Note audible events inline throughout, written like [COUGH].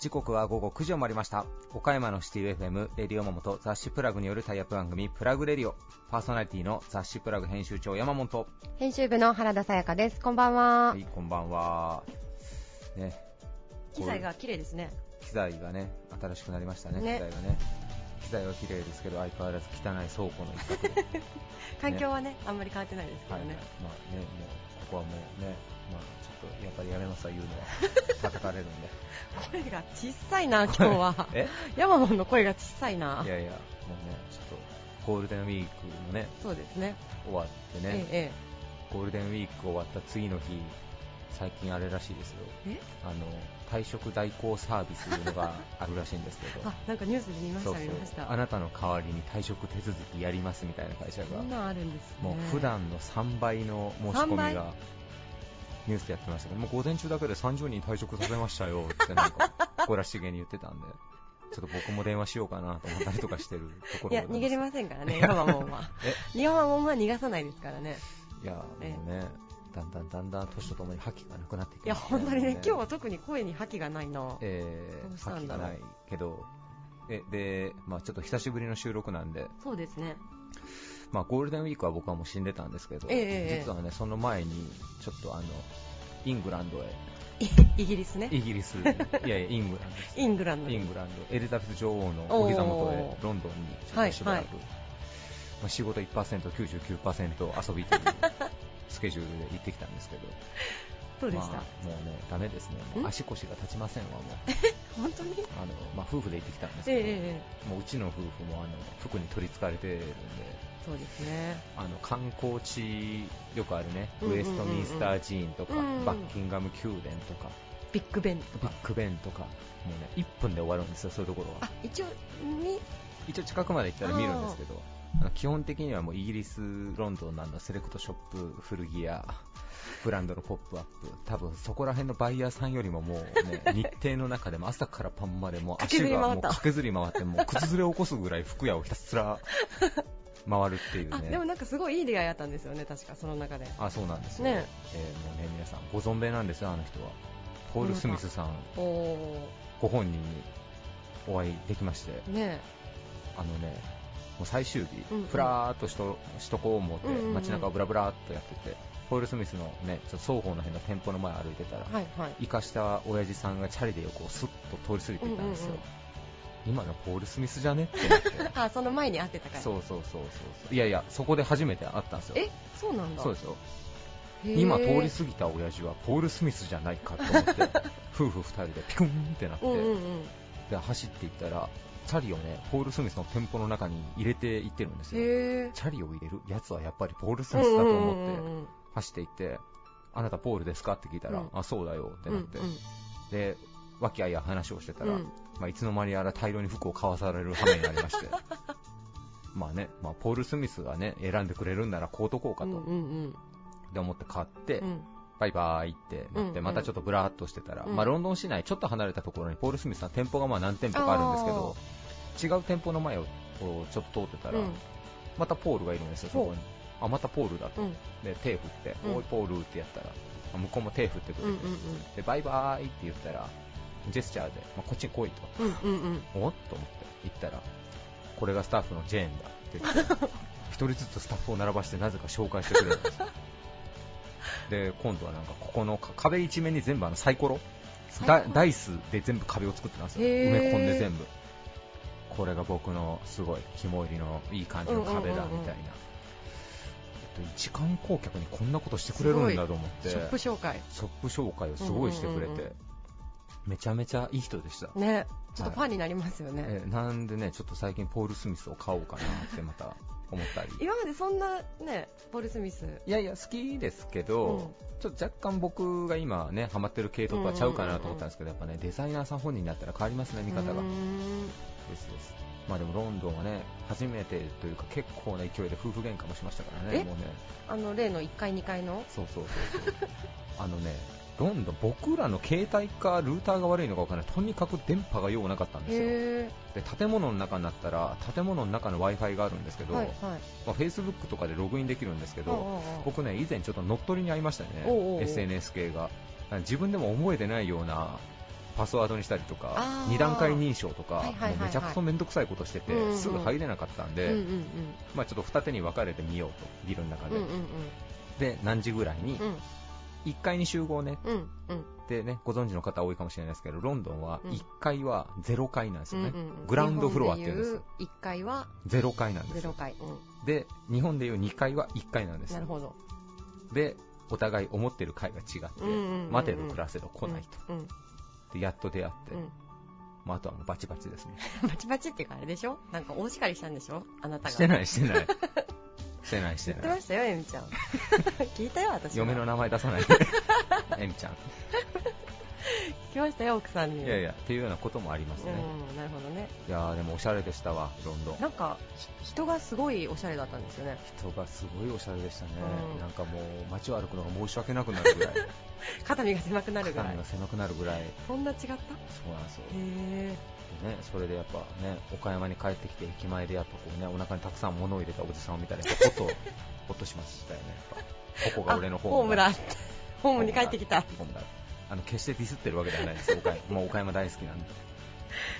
時刻は午後9時を回りました。岡山のシティ FM レディオマモと雑誌プラグによるタイアップ番組プラグレディオ。パーソナリティの雑誌プラグ編集長山本。編集部の原田さやかです。こんばんは。はいこんばんは。ね。機材が綺麗ですね。機材がね新しくなりましたね。ね。機材がね機材は綺麗ですけど相変わらず汚い倉庫の一角で。[LAUGHS] 環境はねあんまり変わってないですけはい、どね、まあね、もうここはもうね、まあちょっとやっぱりやめますわ言うのは叩かれるんで。声が小さいな今日は。[LAUGHS] え？ヤマモンの声が小さいな。いやいや、もうね、ちょっとゴールデンウィークもねそうですね。終わってね、えゴールデンウィーク終わった次の日、最近あれらしいですよ。ええ？あの退職代行サービスというのがあるらしいんですけど。[LAUGHS] あ。なんかニュースで見ましたそう見ました。あなたの代わりに退職手続きやりますみたいな会社が。そんなんあるんですね。もう普段の3倍の申し込3倍みがニュースでやってましたけど、もう午前中だけで30人退職させましたよってなんか、誇らしげに言ってたんで、ちょっと僕も電話しようかなと思ったりとかしてるところいや逃げれませんからね。ヤマモンはえヤマモンは逃がさないですからね。いや、もうえね、だんだんだんだん年とともに覇気がなくなってきいやました本当にね今日は特に声に覇気がないな。えー、どうしたんだろう。覇気がないけど、えで、まあちょっと久しぶりの収録なんで、そうですね。まあゴールデンウィークは僕はもう死んでたんですけど、ええええ実はね、その前に、ちょっとあの、イングランドへ、[LAUGHS] イギリスね。イギリス、[LAUGHS] いやいや、イングランド。イングランドイングランド、エリザベス女王のお膝元へロンドンにちょっとしばらく、はいまあ、仕事1%、99%遊びという [LAUGHS] スケジュールで行ってきたんですけど、どうでした、まあ、もうね、ダメですね、もうん足腰が立ちませんわ、もう。本当に？あのまあ、夫婦で行ってきたんですええけど、ええ。もううちの夫婦もあの服に取りつかれてるんで、そうですね。あの観光地、よくあるね、ウエストミンスター寺院とか、うんバッキンガム宮殿とか、ビッグベン。とかビッグベンとか、もうね、1分で終わるんですよ、そういうところは。あ一応に？一応近くまで行ったら見るんですけど、基本的にはもうイギリス、ロンドンなどセレクトショップ、古着屋、ブランドのポップアップ、多分そこら辺のバイヤーさんよりももうね、日程の中でも朝から晩までもう [LAUGHS] 足がもう駆けずり回って、もう靴ずれを起こすぐらい服屋をひたすら回るっていうあでもね。なんかすごいいい出会いあったんですよね確かその中で。あ、そうなんですよ。ね。えーもうね、皆さんご存命なんですよ、あの人は。ポール・スミスさん、ご本人にお会いできまして、ーね。あのね、もう最終日、うんうんふらーっとしとしとこう思って、うんうんうん街中をブラブラーっとやってて、ポール・スミスのね、ちょっと双方の辺の店舗の前歩いてたら、はいはいした親父さんがチャリで横をスッと通り過ぎていたんですよ。うんうん今のポール・スミスじゃねってなって。[LAUGHS] あその前に会ってたからそうそうそうそうそう。いやいや、そこで初めて会ったんですよ。えそうなんだそうですよ。今通り過ぎた親父はポール・スミスじゃないかと思って、[LAUGHS] 夫婦二人でピクンってなって、うんうんうんで走っていったら、チャリをね、ポール・スミスの店舗の中に入れていってるんですよ。チャリを入れるやつはやっぱりポール・スミスだと思ってうん走っていって、あなたポールですか？って聞いたら、うんあ、そうだよってなって、うんうん。で、和気あいあい話をしてたら、うん。まあ、いつの間にやら大量に服を買わされる羽目になりまして、[LAUGHS] まあね、まあ、ポール・スミスがね、選んでくれるんなら買うとこうかと、うんうんで思って買って、うん。バイバイってなって、うんまたちょっとブラーっとしてたら、うん。まあ、ロンドン市内ちょっと離れたところにポール・スミスの店舗がまあ何店舗かあるんですけど、違う店舗の前をちょっと通ってたら、うんまたポールがいるんですよ、そこに。あ、またポールだと。うんで、手振って、うんおい、ポールってやったら、あ向こうも手振ってくれて、で、バイバイって言ったら、ジェスチャーで、まあ、こっちに来いと。おっと思って行ったら、これがスタッフのジェーンだって言って、[LAUGHS] 一人ずつスタッフを並ばしてなぜか紹介してくれるんですよ。[LAUGHS] で、今度はなんかここのか壁一面に全部あのサイコロダサイスで全部壁を作ってたんですよ。埋め込んで全部。これが僕のすごい肝入りのいい感じの壁だうんうんうんうん。みたいな。えっと、一観光客にこんなことしてくれるんだと思って、ショップ紹介。ショップ紹介をすごいしてくれて、うんうんうんめちゃめちゃいい人でした。ねちょっとファンになりますよね、えーなんでね、ちょっと最近ポール・スミスを買おうかなってまた思ったり。今までそんなねポール・スミス。いやいや、好きですけど、うん。ちょっと若干僕が今ね、ハマってる系統とはちゃうかなと思ったんですけど、やっぱね、デザイナーさん本人になったら変わりますね、見方が。ですです。まあでもロンドンはね、初めてというか結構な勢いで夫婦喧嘩もしましたからね、え？もうね。あの例の1階2階の？そうそうそうそう。[LAUGHS] あのね、ロンドン、僕らの携帯かルーターが悪いのか分からない、とにかく電波がようなかったんですよ。へで建物の中になったら建物の中の w i f i があるんですけど、ーはいはいまあ、Facebook とかでログインできるんですけど、僕ね以前ちょっと乗っ取りに遭いましたよねおうお SNS 系が自分でも覚えてないようなパスワードにしたりとかあー。二段階認証とか、はいはいはいはい。もうめちゃくちゃ面倒くさいことしてて、うんうん。すぐ入れなかったんで、うんうんまあ、ちょっと二手に分かれてみようとビルの中で、うんうんうん。で何時ぐらいにうん。1階に集合ね。うんうん。でねご存知の方多いかもしれないですけどロンドンはうん。1階は0階なんですよね、うんうんグラウンドフロアっていうんですよ。1階は0階なんですよ。0階、うで日本でいう2階は1階なんです。ん、なるほど。でお互い思ってる階が違って、うんうんうんうん待てど暮らせど来ないと、うんうんでやっと出会って、うん。まあ、あとはもうバチバチですね。[LAUGHS] バチバチっていうかあれでしょ？なんか大叱りしたんでしょ？あなたが。してないしてない。[LAUGHS] してないしてない。言ってましたよエミちゃん。[LAUGHS] 聞いたよ私は。嫁の名前出さないで。エミちゃん聞きましたよ奥さんに。いやいやっていうようなこともありますね、うんなるほどね。いやーでもおしゃれでしたわロンドン。なんかひ人がすごいおしゃれだったんですよね。人がすごいおしゃれでしたね、うん。なんかもう街を歩くのが申し訳なくなるぐらい。[LAUGHS] 肩身が狭くなるぐらい。肩身が狭くなるぐらい。そんな違った？へそうなんですよ。えね、それでやっぱね岡山に帰ってきて駅前でやっぱこうねお腹にたくさん物を入れたおじさんを見たらほっとほっとしましたよねここが俺のホームホームだホームに帰ってきた。ホームだあの決してディスってるわけではないです。岡山 [LAUGHS] もう岡山大好きなんで。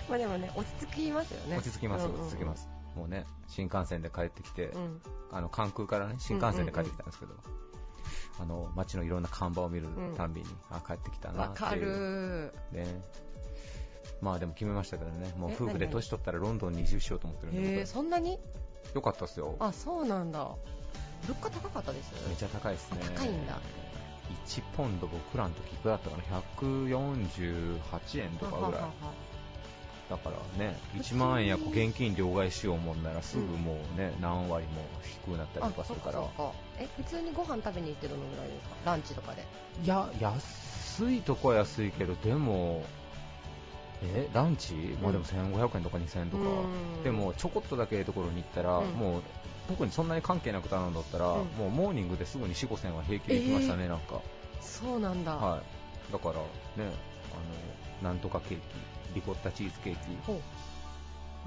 まあでもね落ち着きますよね。落ち着きますうんうんうん。落ち着きます。もうね新幹線で帰ってきて、うん。あの関空からね新幹線で帰ってきたんですけど、あの街のいろんな看板を見るたんびに、あ帰ってきたなっていう。るね。まあでも決めましたけどねもうえ夫婦で何？年取ったらロンドンに移住しようと思ってるんでそんなに？よかったっすよ。あそうなんだ。物価高かったです。めちゃ高いですね。高いんだ1ポンド僕らの時いくらだったかな？148円とかぐらい。だからね1万円や現金両替しようもんならすぐもうね何割も低くなったりあとかするから。え普通にご飯食べに行ってどのぐらいですか？ランチとかで。いや安いとこは安いけどでもえランチ、まあでも1500円とか2000円とか、うん。でもちょこっとだけところに行ったら、うん。もう特にそんなに関係なく頼んだったら、うん。もうモーニングですぐに4、5000円は平気で行きましたね、なんか。そうなんだ、はい。だからね、あの、なんとかケーキ、リコッタチーズケーキ、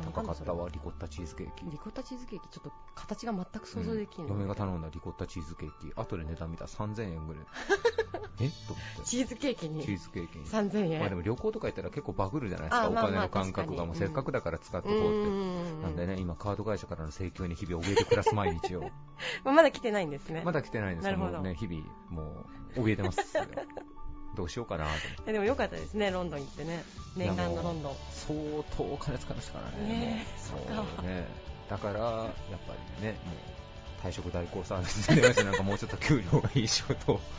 高かったわわ、リコッタチーズケーキ。リコッタチーズケーキちょっと形が全く想像できんうん嫁が頼んだリコッタチーズケーキ、後で値段見たら3000円ぐらい。[LAUGHS] え？と思って。チーズケーキにチーズケーキに。3000円まあでも旅行とか行ったら結構バグるじゃないですか、お金の感覚がもうせっかくだから使ってうこうって。んなんでね、今カード会社からの請求に日々怯えて暮らす毎日を。[LAUGHS] まだ来てないんですねまだ来てないんですなるほどね、日々もう怯えてますよ。どうしようかなと思って。えでもよかったですねロンドン行ってね。念願のロンドン。相当お金使いましたからね。ねそうね。だから、やっぱりね、もう退職代行サービスでなんかもうちょっと給料がいい仕事を。[LAUGHS]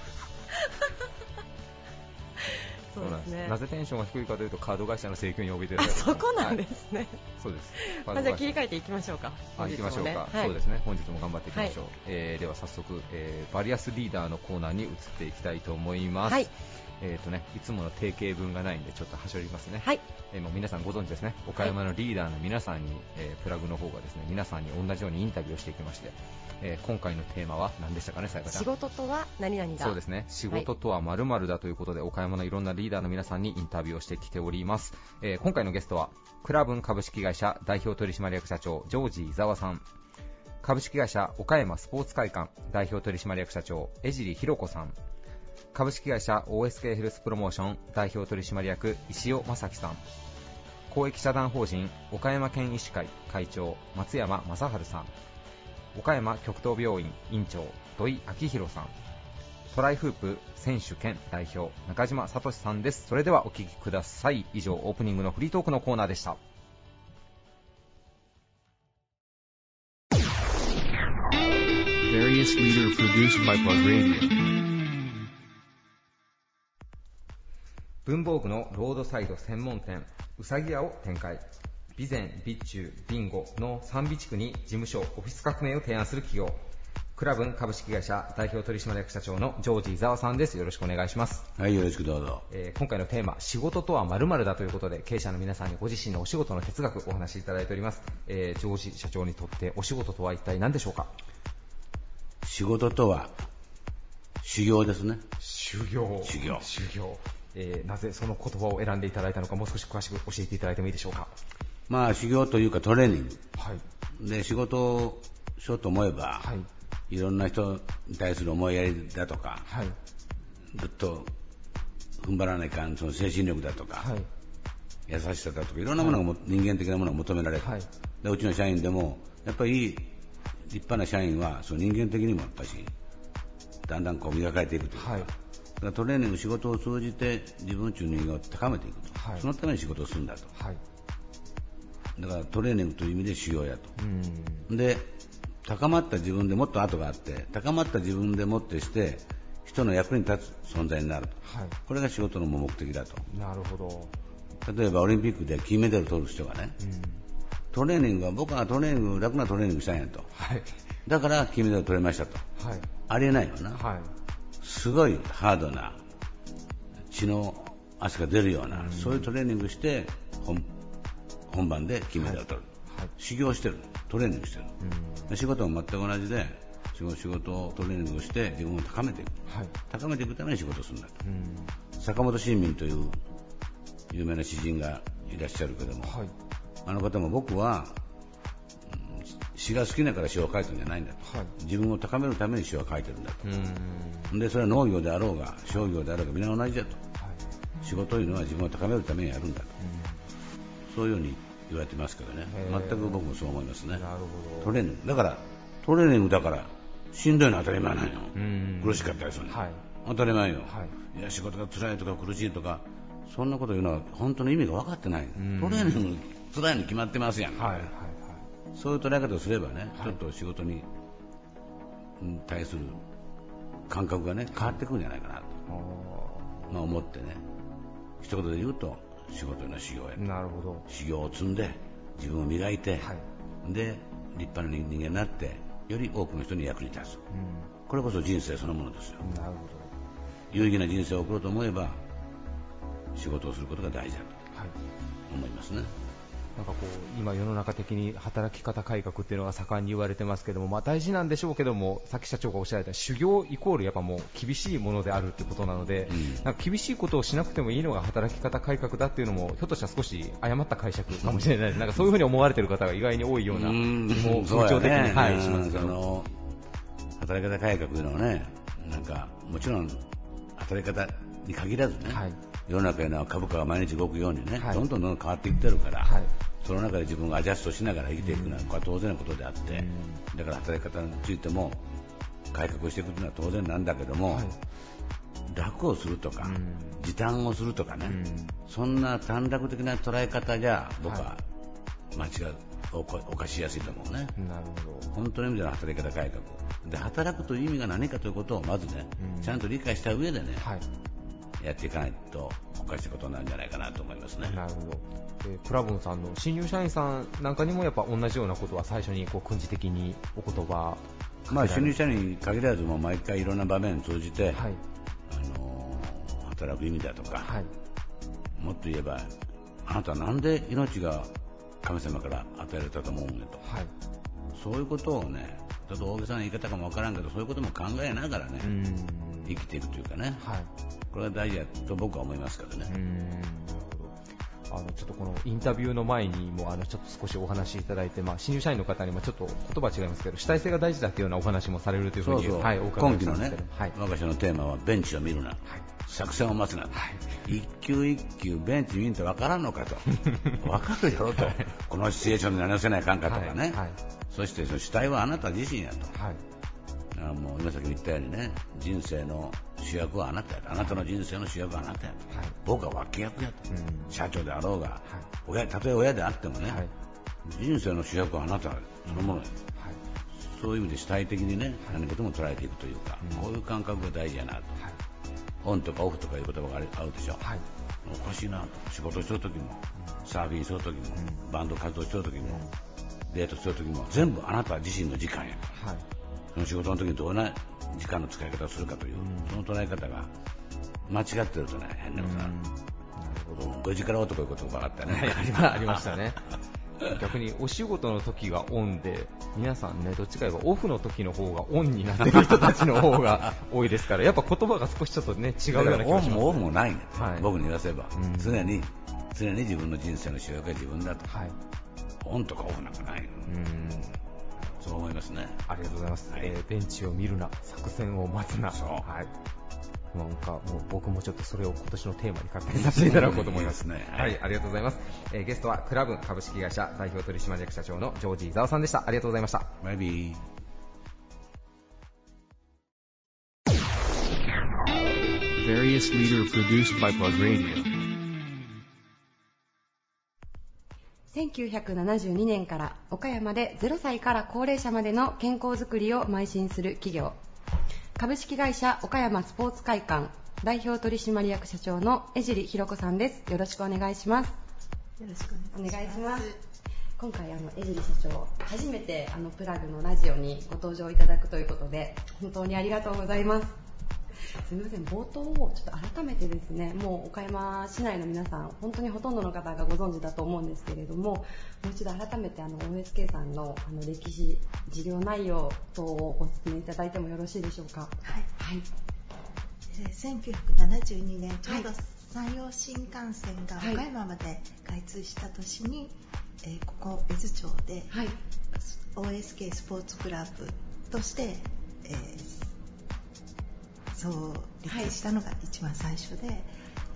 そうですね。なぜテンションが低いかというと、カード会社の請求に怯えてるそこなんではい。すね、そうです。[LAUGHS] じゃあ切り替えていきましょうか。あ行きましょうか、はい。そうですね。本日も頑張っていきましょう、えーでは早速、えーバリアスリーダーのコーナーに移っていきたいと思います、はいえーとね、いつもの定型文がないんでちょっとはしょりますね、はい。えーもう皆さんご存知ですね。岡山のリーダーの皆さんに、えープラグの方がですね皆さんに同じようにインタビューをしていきまして、えー今回のテーマは何でしたかね、さやかちゃん。仕事とは何々だ。そうですね。仕事とは〇〇だということで、岡山のいろんなリーダーの皆さんにインタビューをしてきております、えー今回のゲストはクラブン株式会社代表取締役社長ジョージ伊沢さん。株式会社岡山スポーツ会館代表取締役社長江尻弘子さん株式会社 OSK ヘルスプロモーション代表取締役石尾正樹さん。公益社団法人岡山県医師会会長松山正治さん。岡山極東病院院長土井明弘さん。トライフープ選手兼代表中島聡さんです。それではお聞きください。以上オープニングのフリートークのコーナーでした。文房具のロードサイド専門店うさぎ屋を展開備前備中ビンゴの3備地区に事務所オフィス革命を提案する企業クラブン株式会社代表取締役社長のジョージ伊沢さんですよろしくお願いしますはい、よろしくどうぞ。えー今回のテーマ、仕事とは〇〇だということで、経営者の皆さんにご自身のお仕事の哲学お話しいただいております。えー、ジョージ社長にとってお仕事とは一体何でしょうか？仕事とは、修行ですね。修行。修行修行。えーなぜその言葉を選んでいただいたのか、もう少し詳しく教えていただいてもいいでしょうか。まあ修行というかトレーニング。はい。で、仕事をしようと思えば、はい。いろんな人に対する思いやりだとか、はい。ずっと踏ん張らないかん、その精神力だとか、はい。優しさだとか、いろんなものがも、人間的なものが求められる、はいで。うちの社員でも、やっぱりいい立派な社員は、その人間的にもやっぱし、だんだんこう磨かれていくというか、はいトレーニング、仕事を通じて自分中の人間を高めていくと、はいそのために仕事をするんだと。はい。だからトレーニングという意味で修行やと。うん。で、高まった自分でもっと後があって、高まった自分でもってして、人の役に立つ存在になると。はい。これが仕事の目的だと。なるほど。例えばオリンピックで金メダルを取る人がね、うん。トレーニングは僕はトレーニング、楽なトレーニングしたんやと。はい。だから金メダル取れましたと。はい。ありえないよな。はい。すごいハードな、血の汗が出るような、そういうトレーニングして本、本番で金メダルを取る。はい。修行してる。トレーニングしてる。うん。で仕事も全く同じで、仕事をトレーニングをして自分を高めていく。はい。高めていくために仕事をするんだと。うん。坂本新民という有名な詩人がいらっしゃるけども、はい。あの方も僕は、うん詩が好きだから詩を書いたんじゃないんだと。はい。自分を高めるために詩を書いてるんだうん。と。で、それは農業であろうが、商業であろうが、皆同じだと。はい。仕事というのは自分を高めるためにやるんだと。そういうように言われてますけどね全く僕もそう思いますねうん。。なるほど。トレーニング。だから、トレーニングだから、しんどいのは当たり前なんよ。うん。苦しかったりするの。はい。当たり前よ。はい。いや、仕事が辛いとか苦しいとか、そんなこと言うのは本当の意味が分かってない。んトレーニング辛いに決まってますやん。はい。はい。そういう捉え方をすればね、はいちょっと仕事にうん対する感覚がね、変わってくるんじゃないかなと、あまあ、思ってね、一言で言うと、仕事の修行やー。なるほど。修行を積んで、自分を磨いて、はい。で、立派な人間になって、より多くの人に役に立つ。うこれこそ人生そのものですよ。ん。なるほ有意義な人生を送ろうと思えば、仕事をすることが大事だど。はい。と思いますね。なんかこう今、世の中的に働き方改革っていうのが盛んに言われてますけども、まあ、大事なんでしょうけども、さっき社長がおっしゃられた修行イコールやっぱもう厳しいものであるってことなので、うん。なんか厳しいことをしなくてもいいのが働き方改革だっていうのも、ひょっとしたら少し誤った解釈かもしれない。です、なんかそういうふうに思われてる方が意外に多いような、うもうそう風潮的に、やねはい、うん。しますけ働き方改革というのはね、なんかもちろん働き方に限らずね、はい世の中の株価が毎日動くようにね、はい。どんどんどんどん変わっていってるから、はい。その中で自分がアジャストしながら生きていくのは、これは当然のことであって、だから働き方についても改革していくというのは当然なんだけども、はい。楽をするとか、うん。時短をするとかね、うん。そんな短絡的な捉え方じゃ僕は間違う、おこ犯しやすいと思うね。なるほど。本当の意味での働き方改革。で働くという意味が何かということをまずね、うん。ちゃんと理解した上でね、はいやっていかないとおかしいことになるんじゃないかなと思いますね。なるほど。えークラブンさんの新入社員さんなんかにもやっぱ同じようなことは最初にこう訓示的にお言葉まあ新入社員に限らずもう毎回いろんな場面を通じて、はい。あのー働く意味だとか、はい。もっと言えばあなたはなんで命が神様から与えられたと思うんやと。はい。そういうことをねちょっと大げさな言い方かもわからんけどそういうことも考えながらね、うん生きていくというかね。はい。これが大事だと僕は思いますけどね。うあのちょっとこのインタビューの前にもあのちょっと少しお話しいただいて、まあ、新入社員の方にもちょっと言葉は違いますけど主体性が大事だというようなお話もされるというふうにそうそう、はい、お伺い今期のねはい。我が社のテーマはベンチを見るな、はい。作戦を待つな、一球一球ベンチ見んと分からんのかと、[LAUGHS] 分かるよと、このシチュエーションで何をせないかんかとかね、はい。はい。そしてその主体はあなた自身やと、はいだからもう今さっき言ったようにね、人生の主役はあなたやと、あなたの人生の主役はあなたやと、はい。僕は脇役やと、うん。社長であろうが、親たとえ親であってもね、はい。人生の主役はあなたそのものや、はい。そういう意味で主体的にね、何事も捉えていくというか、うん。こういう感覚が大事やなと。はい。オンとかオフとかいう言葉があるあるでしょ、はい。おかしいなと。仕事してる時も、サーフィンする時も、うん。バンド活動してる時も、デートする時も全部あなた自身の時間や。はいその仕事の時にどんな時間の使い方をするかという、うん。その捉え方が間違ってるとね変なことなるなるほど。5時から男いう言葉があったね、はいありまありましたね。逆にお仕事の時がオンで、皆さんね、どっちか言えばオフの時の方がオンになってる人たちの方が多いですから、やっぱ言葉が少しちょっとね、違うような気がします、オンもオフもない。ね、はい。僕に言わせば、うん。常に常に自分の人生の主役は自分だと、はい。オンとかオフなんかない、うん。そう思いますね。ありがとうございます。はいえーベンチを見るな、作戦を待つな。そうはい。なんかもう僕もちょっとそれを今年のテーマに勝手にさせていただこうと思います。いいですねは、はいいありがとうございます。えーゲストはクラブン株式会社代表取締役社長のジョージ伊沢さんでした。ありがとうございました。バイビー Various leader produced by Plug Radio. 1972年から岡山で0歳から高齢者までの健康づくりを邁進する企業。株式会社岡山スポーツ会館代表取締役社長の江尻ひろ子さんです。よろしくお願いします。よろしくお。願いします。今回あの江尻社長初めてあのプラグのラジオにご登場いただくということで本当にありがとうございますすみません冒頭をちょっと改めてですねもう岡山市内の皆さん本当にほとんどの方がご存知だと思うんですけれどももう一度改めてあの OSK さんのあの歴史事業内容等をご説明いただいてもよろしいでしょうか。はい。はい。えー1972年、ちょうど山陽新幹線がはい。岡山まで開通した年に、えーここ江津町ではい。OSK スポーツクラブとして、えー創立したのが一番最初で、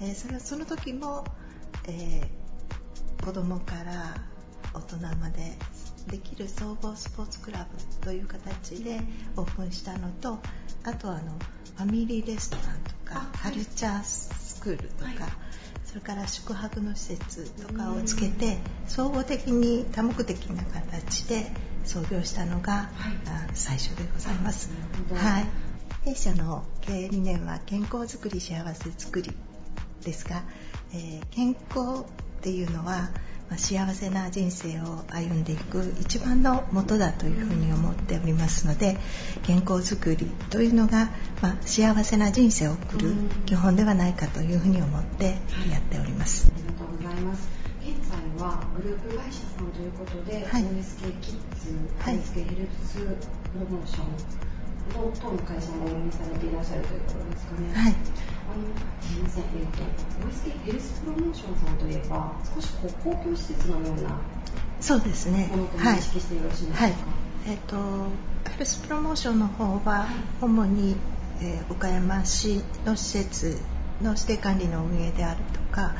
えーそれはその時も、えー子供から大人までできる総合スポーツクラブという形でオープンしたのとあとはあのファミリーレストランとかあカルチャースクールとか、はいそれから宿泊の施設とかをつけて総合的に多目的な形で創業したのが、あ最初でございます。はい。弊社の経営理念は健康づくり幸せづくりですが、えー健康っていうのは、まあ幸せな人生を歩んでいく一番の元だというふうに思っておりますので健康づくりというのが、まあ幸せな人生を送る基本ではないかというふうに思ってやっております。ありがとうございます。現在はグループ会社さんということで、はい OSK キッズ、はい OSK ヘルスプロモーションの会社も運営されていらっしゃるということですかね。はい。あのすみません、えっ、と OSK ヘルスプロモーションさんといえば少しこう公共施設のようなそうですね。はい。えっ、とヘルスプロモーションの方は主に、えー岡山市の施設の指定管理の運営であるとか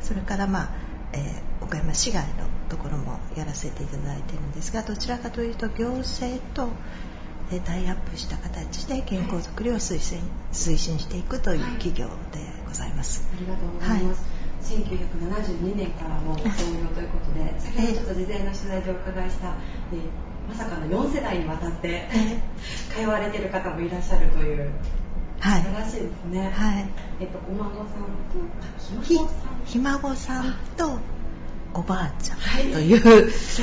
それからまあ、えー岡山市外のところもやらせていただいているんですがどちらかというと行政とえータイアップした形で健康づくりを推進推進していくという企業でございます。ありがとうございます。1972年からの創業ということで、先ほどちょっと事前の取材でお伺いした、えーまさかの4世代にわたって通われてる方もいらっしゃるという、はい素晴らしいですね。はいえっと、お孫さんと、あひひ孫さん？ひ孫さんとおばあちゃんはいという、はい、す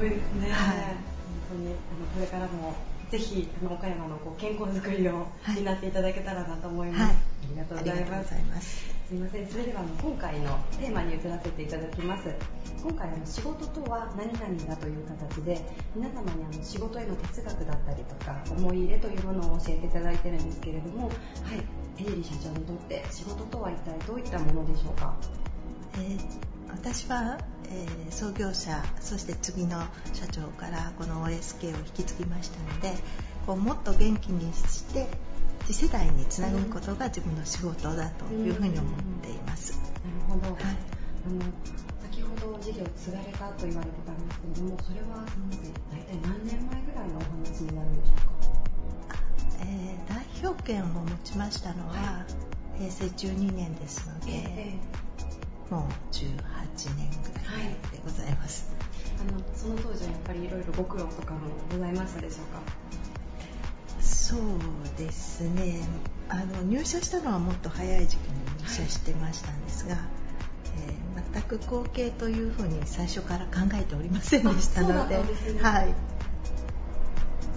ごいですね。はい本当に、あの、これからも、ぜひ、あの、岡山のこう健康づくりをはい担っていただけたらなと思います。はいありがとうあございますす。すみません、それではあの今回のテーマに移らせていただきます。今回あの仕事とは何々だという形で皆様にあの仕事への哲学だったりとか思い入れというものを教えていただいてるんですけれども、はい、エリリ社長にとって仕事とは一体どういったものでしょうか？えー私は、えー創業者そして次の社長からこの OSK を引き継ぎましたのでこうもっと元気にして次世代につなぐことが自分の仕事だというふうに思っています。なるほど。はいあの先ほど事業を継がれたと言われてたんですけれども、それは大体何年前ぐらいのお話になるんでしょうか？えー代表権を持ちましたのは平成12年ですので、えもう18年ぐらいでございます。あのその当時はやっぱりいろいろご苦労とかもございましたでしょうか？そうですねあの入社したのはもっと早い時期に入社してましたんですが、えー全く後継というふうに最初から考えておりませんでしたのでねはい、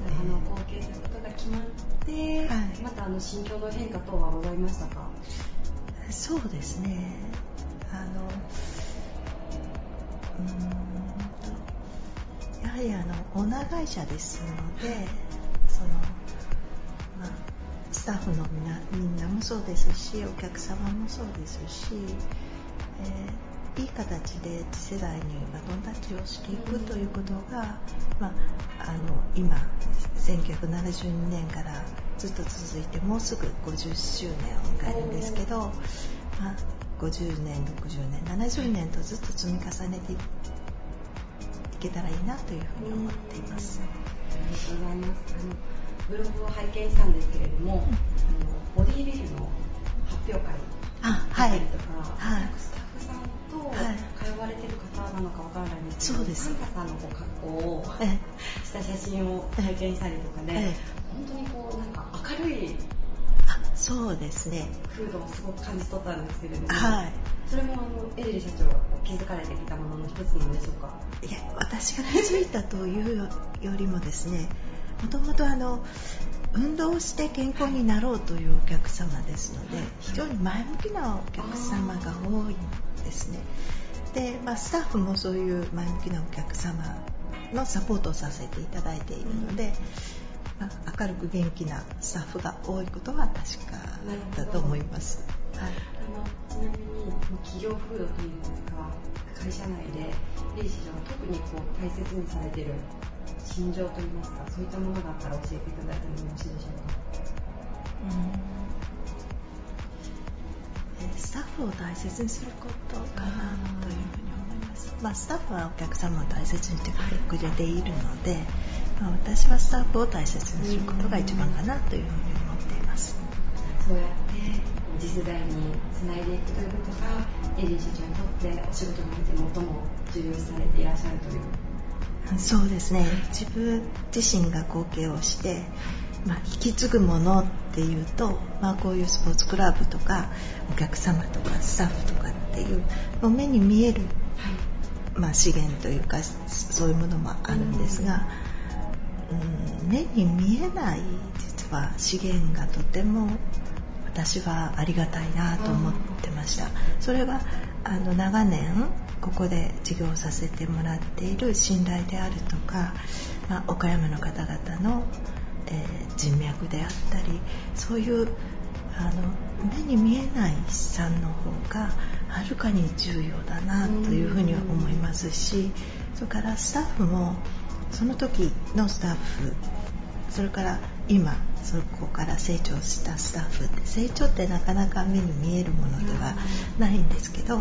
あの後継ということが決まって、はいまたあの心境の変化等はございましたか？そうですねあのうーんはりあのオーナー会社ですのでその、まあ、スタッフのみんなみんなもそうですしお客様もそうですし、えー、いい形で次世代にバトンタッチをしていくということが、まあ、あの今1972年からずっと続いてもうすぐ50周年を迎えるんですけど、まあ、50年60年70年とずっと積み重ねていけたらいいなというふうに思っています。ありがとうございます。あのブログを拝見したんですけれども、うん、あのボディービルの発表会あはい。とか、はい、スタッフさんと通われてる方なのかわからないんですけど、はい、サンタさんのこう格好をした写真を拝見したりとかで、本当にこうなんか明るいそうですね。風土をすごく感じ取ったんですけれども、はい、それもあのエリリ社長が気づかれてきたものの一つなんでしょうか？いや私が気づいたというよりもですねもともとあの運動して健康になろうというお客様ですので非常に前向きなお客様が多いんですね。で、まあ、スタッフもそういう前向きなお客様のサポートをさせていただいているので、まあ、明るく元気なスタッフが多いことは確かだと思います。はい、あのちなみに企業風土といいますか会社内でレイ市長が特にこう大切にされている心情といいますかそういったものがあったら教えていただいてもよろしいでしょうか？スタッフを大切にすることかなというふうにまあ、スタッフはお客様を大切にしてくれているので、まあ、私はスタッフを大切にすることが一番かなというふうに思っています。そうやって次世代につないでいくということがエリー社長にとってお仕事において最も重要視されていらっしゃるという。そうですね。自分自身が後継をして、まあ、引き継ぐものっていうと、まあ、こういうスポーツクラブとかお客様とかスタッフとかっていうもう目に見える、まあ、資源というかそういうものもあるんですが、うん、目に見えない実は資源がとても私はありがたいなと思ってました。それはあの長年ここで授業させてもらっている信頼であるとか、まあ、岡山の方々の、えー、人脈であったりそういうあの目に見えない資産の方がはるかに重要だなというふうに思いますしそれからスタッフもその時のスタッフそれから今そこから成長したスタッフって成長ってなかなか目に見えるものではないんですけど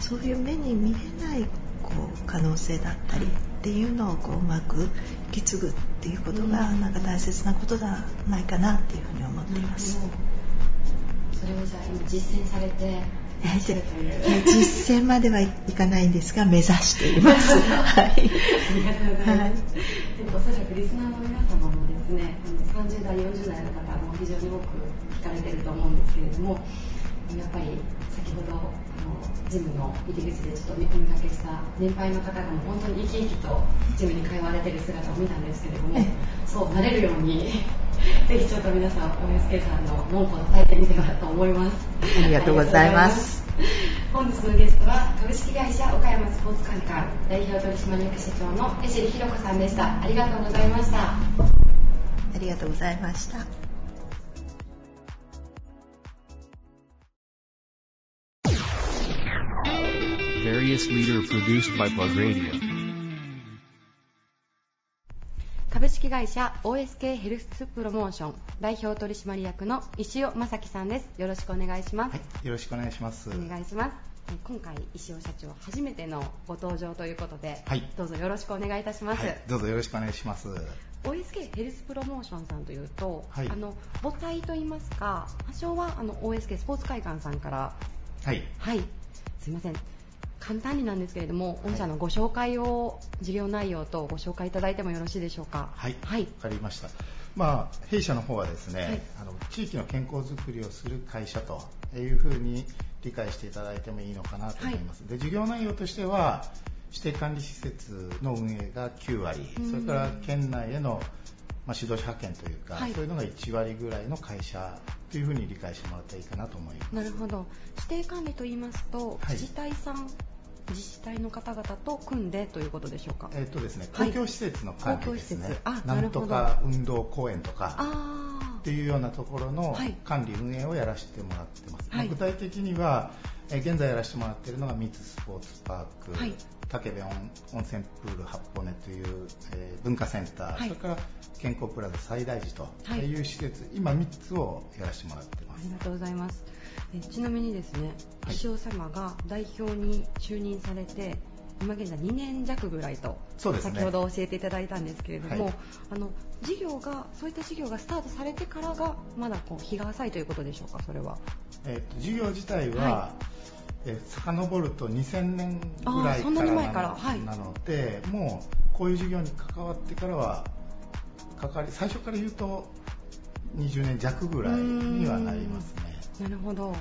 そういう目に見えないこう可能性だったりっていうのをこううまく引き継ぐっていうことがなんか大切なことじゃないかなっていうふうに思っています。それをじゃあ今実践されて [LAUGHS] 実践まではいかないんですが目指しています。[LAUGHS] はい。ありがとうございます。おそらくリスナーの皆様もですね、30代、40代の方も非常に多く聞かれてると思うんですけれども、やっぱり先ほどあのジムの入り口でちょっとお見かけした年配の方がもう本当に生き生きとジムに通われてる姿を見たんですけれども、そうなれるようにぜひちょっと皆さん OSK さんの門戸を叩いてみてもらと思います。ありがとうございます。本日のゲストは株式会社岡山スポーツ会館代表取締役社長の江尻弘子さんでした。ありがとうございました。ありがとうございました Various leader produced by Plug Radio. 株式会社 OSK ヘルスプロモーション代表取締役の石尾正樹さんです。よろしくお願いします、はい、よろしくお願いします。お願いします。今回石尾社長初めてのご登場ということで、はい、どうぞよろしくお願いいたします、はい、どうぞよろしくお願いします。OSK ヘルスプロモーションさんというと、はい、あの母体といいますか発祥はあの OSK スポーツ会館さんから。はい、はい、すいません簡単になんですけれども、御社のご紹介を、事業内容とご紹介いただいてもよろしいでしょうか？はい、はい、分かりました。まあ、弊社の方はですね、はい、あの地域の健康づくりをする会社というふうに理解していただいてもいいのかなと思います。はい、で事業内容としては指定管理施設の運営が9割、それから県内へのまあ、指導者派遣というか、はい、そういうのが1割ぐらいの会社というふうに理解してもらったらいいかなと思います。なるほど。指定管理と言いますと、はい、自治体さん自治体の方々と組んでということでしょうか？えっ、とですね、はい公共施設の管理ですね。公共施設あなんとか運動公園とかあっていうようなところのはい管理運営をやらせてもらってます。はいまあ具体的には、えー現在やらせてもらっているのが三つスポーツパーク、はい竹部温温泉プール八方根という、えー文化センター、はいそれから健康プラザ最大寺とはいいう施設、今3つをやらせてもらってます。ありがとうございます。えちなみにですね、はい。石尾様が代表に就任されて、今現在2年弱ぐらいと、ね。先ほど教えていただいたんですけれども、はい。あの事業がそういった事業がスタートされてからがまだこう日が浅いということでしょうか、それは。えーと事業自体は、はえー遡ると2000年ぐらいから前から。はい。なので、もうこういう事業に関わってからは関わり最初から言うと20年弱ぐらいにはなりますね。なるほど。はい。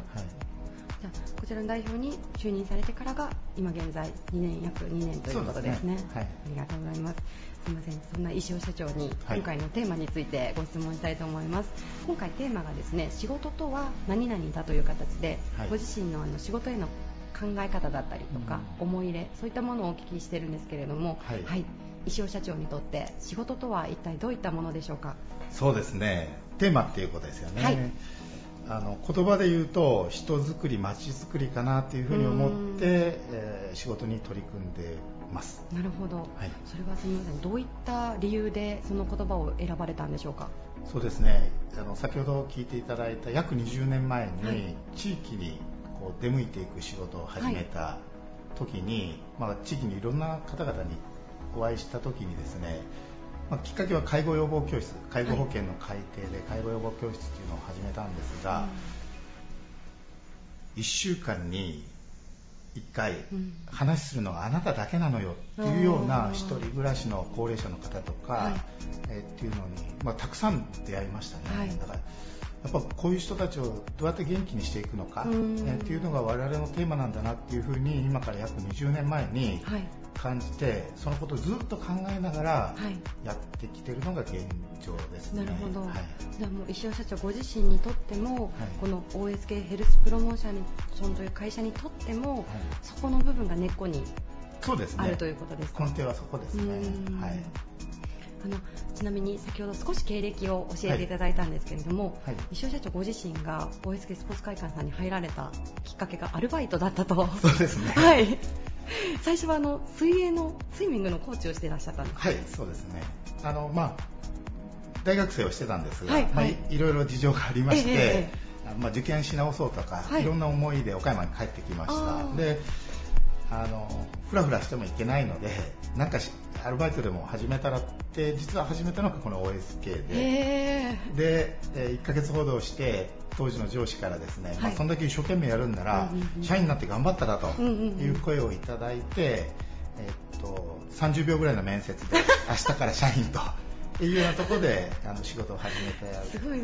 じゃあこちらの代表に就任されてからが今現在2年約2年ということですね。ね。はい。ありがとうございます。すみません。そんな石尾社長にはい。今回のテーマについてご質問したいと思います、今回テーマがですね仕事とは何々だという形で、はい。ご自身のあの仕事への考え方だったりとか、思い入れそういったものをお聞きしてるんですけれどもはい。石尾社長にとって仕事とは一体どういったものでしょうか？そうですね。テーマっていうことですよね、はいあの言葉で言うと人づくり街づくりかなっていうふうに思って、えー仕事に取り組んでます。なるほど、はい。それはすみません。どういった理由でその言葉を選ばれたんでしょうか？そうですね。あの先ほど聞いていただいた約20年前に、はい。地域にこう出向いていく仕事を始めた時に、まあ、地域にいろんな方々にお会いした時にですね、まあ、きっかけは介護予防教室介護保険の改定で介護予防教室っていうのを始めたんですが、1週間に1回うん。話するのはあなただけなのよっていうようあなー一人暮らしの高齢者の方とか、はい。えーっていうのに、まあ、たくさん出会いましたね、はい。だからやっぱこういう人たちをどうやって元気にしていくのか、うん。えーっていうのが我々のテーマなんだなっていうふうに今から約20年前にはい感じてそのことをずっと考えながらはいやってきてるのが現状ですね。なるほど、はいじゃあもう石尾社長ご自身にとっても、はいこの OSK ヘルスプロモーションという会社にとっても、はいそこの部分が根っこにそうですねあるということですか、根底はそこですね。うんはいあのちなみに先ほど少し経歴を教えていただいたんですけれども、はい石尾社長ご自身が OSK スポーツ会館さんに入られたきっかけがアルバイトだったと。そうですね。[LAUGHS] はい。[LAUGHS] 最初はあの水泳のスイミングのコーチをしていらっしゃったんです。はい、そうですね。あの、まあ、大学生をしてたんですが、まあはいはいい、いろいろ事情がありまして、えええあまあ、受験し直そうとか、はいい、ろんな思いで岡山に帰ってきましあた。ーで、あの、ふらふらしてもいけないので、なんかしアルバイトでも始めたらって、実は始めたのがこの OSK で、へで、えー1ヶ月ほどして、当時の上司からですね、まあ、はいそんだけ一生懸命やるんなら、うんうんうん。社員になって頑張ったらとうんうんうん。いう声をいただいて、えっと、30秒ぐらいの面接で、[LAUGHS] 明日から社員というようなところであの仕事を始め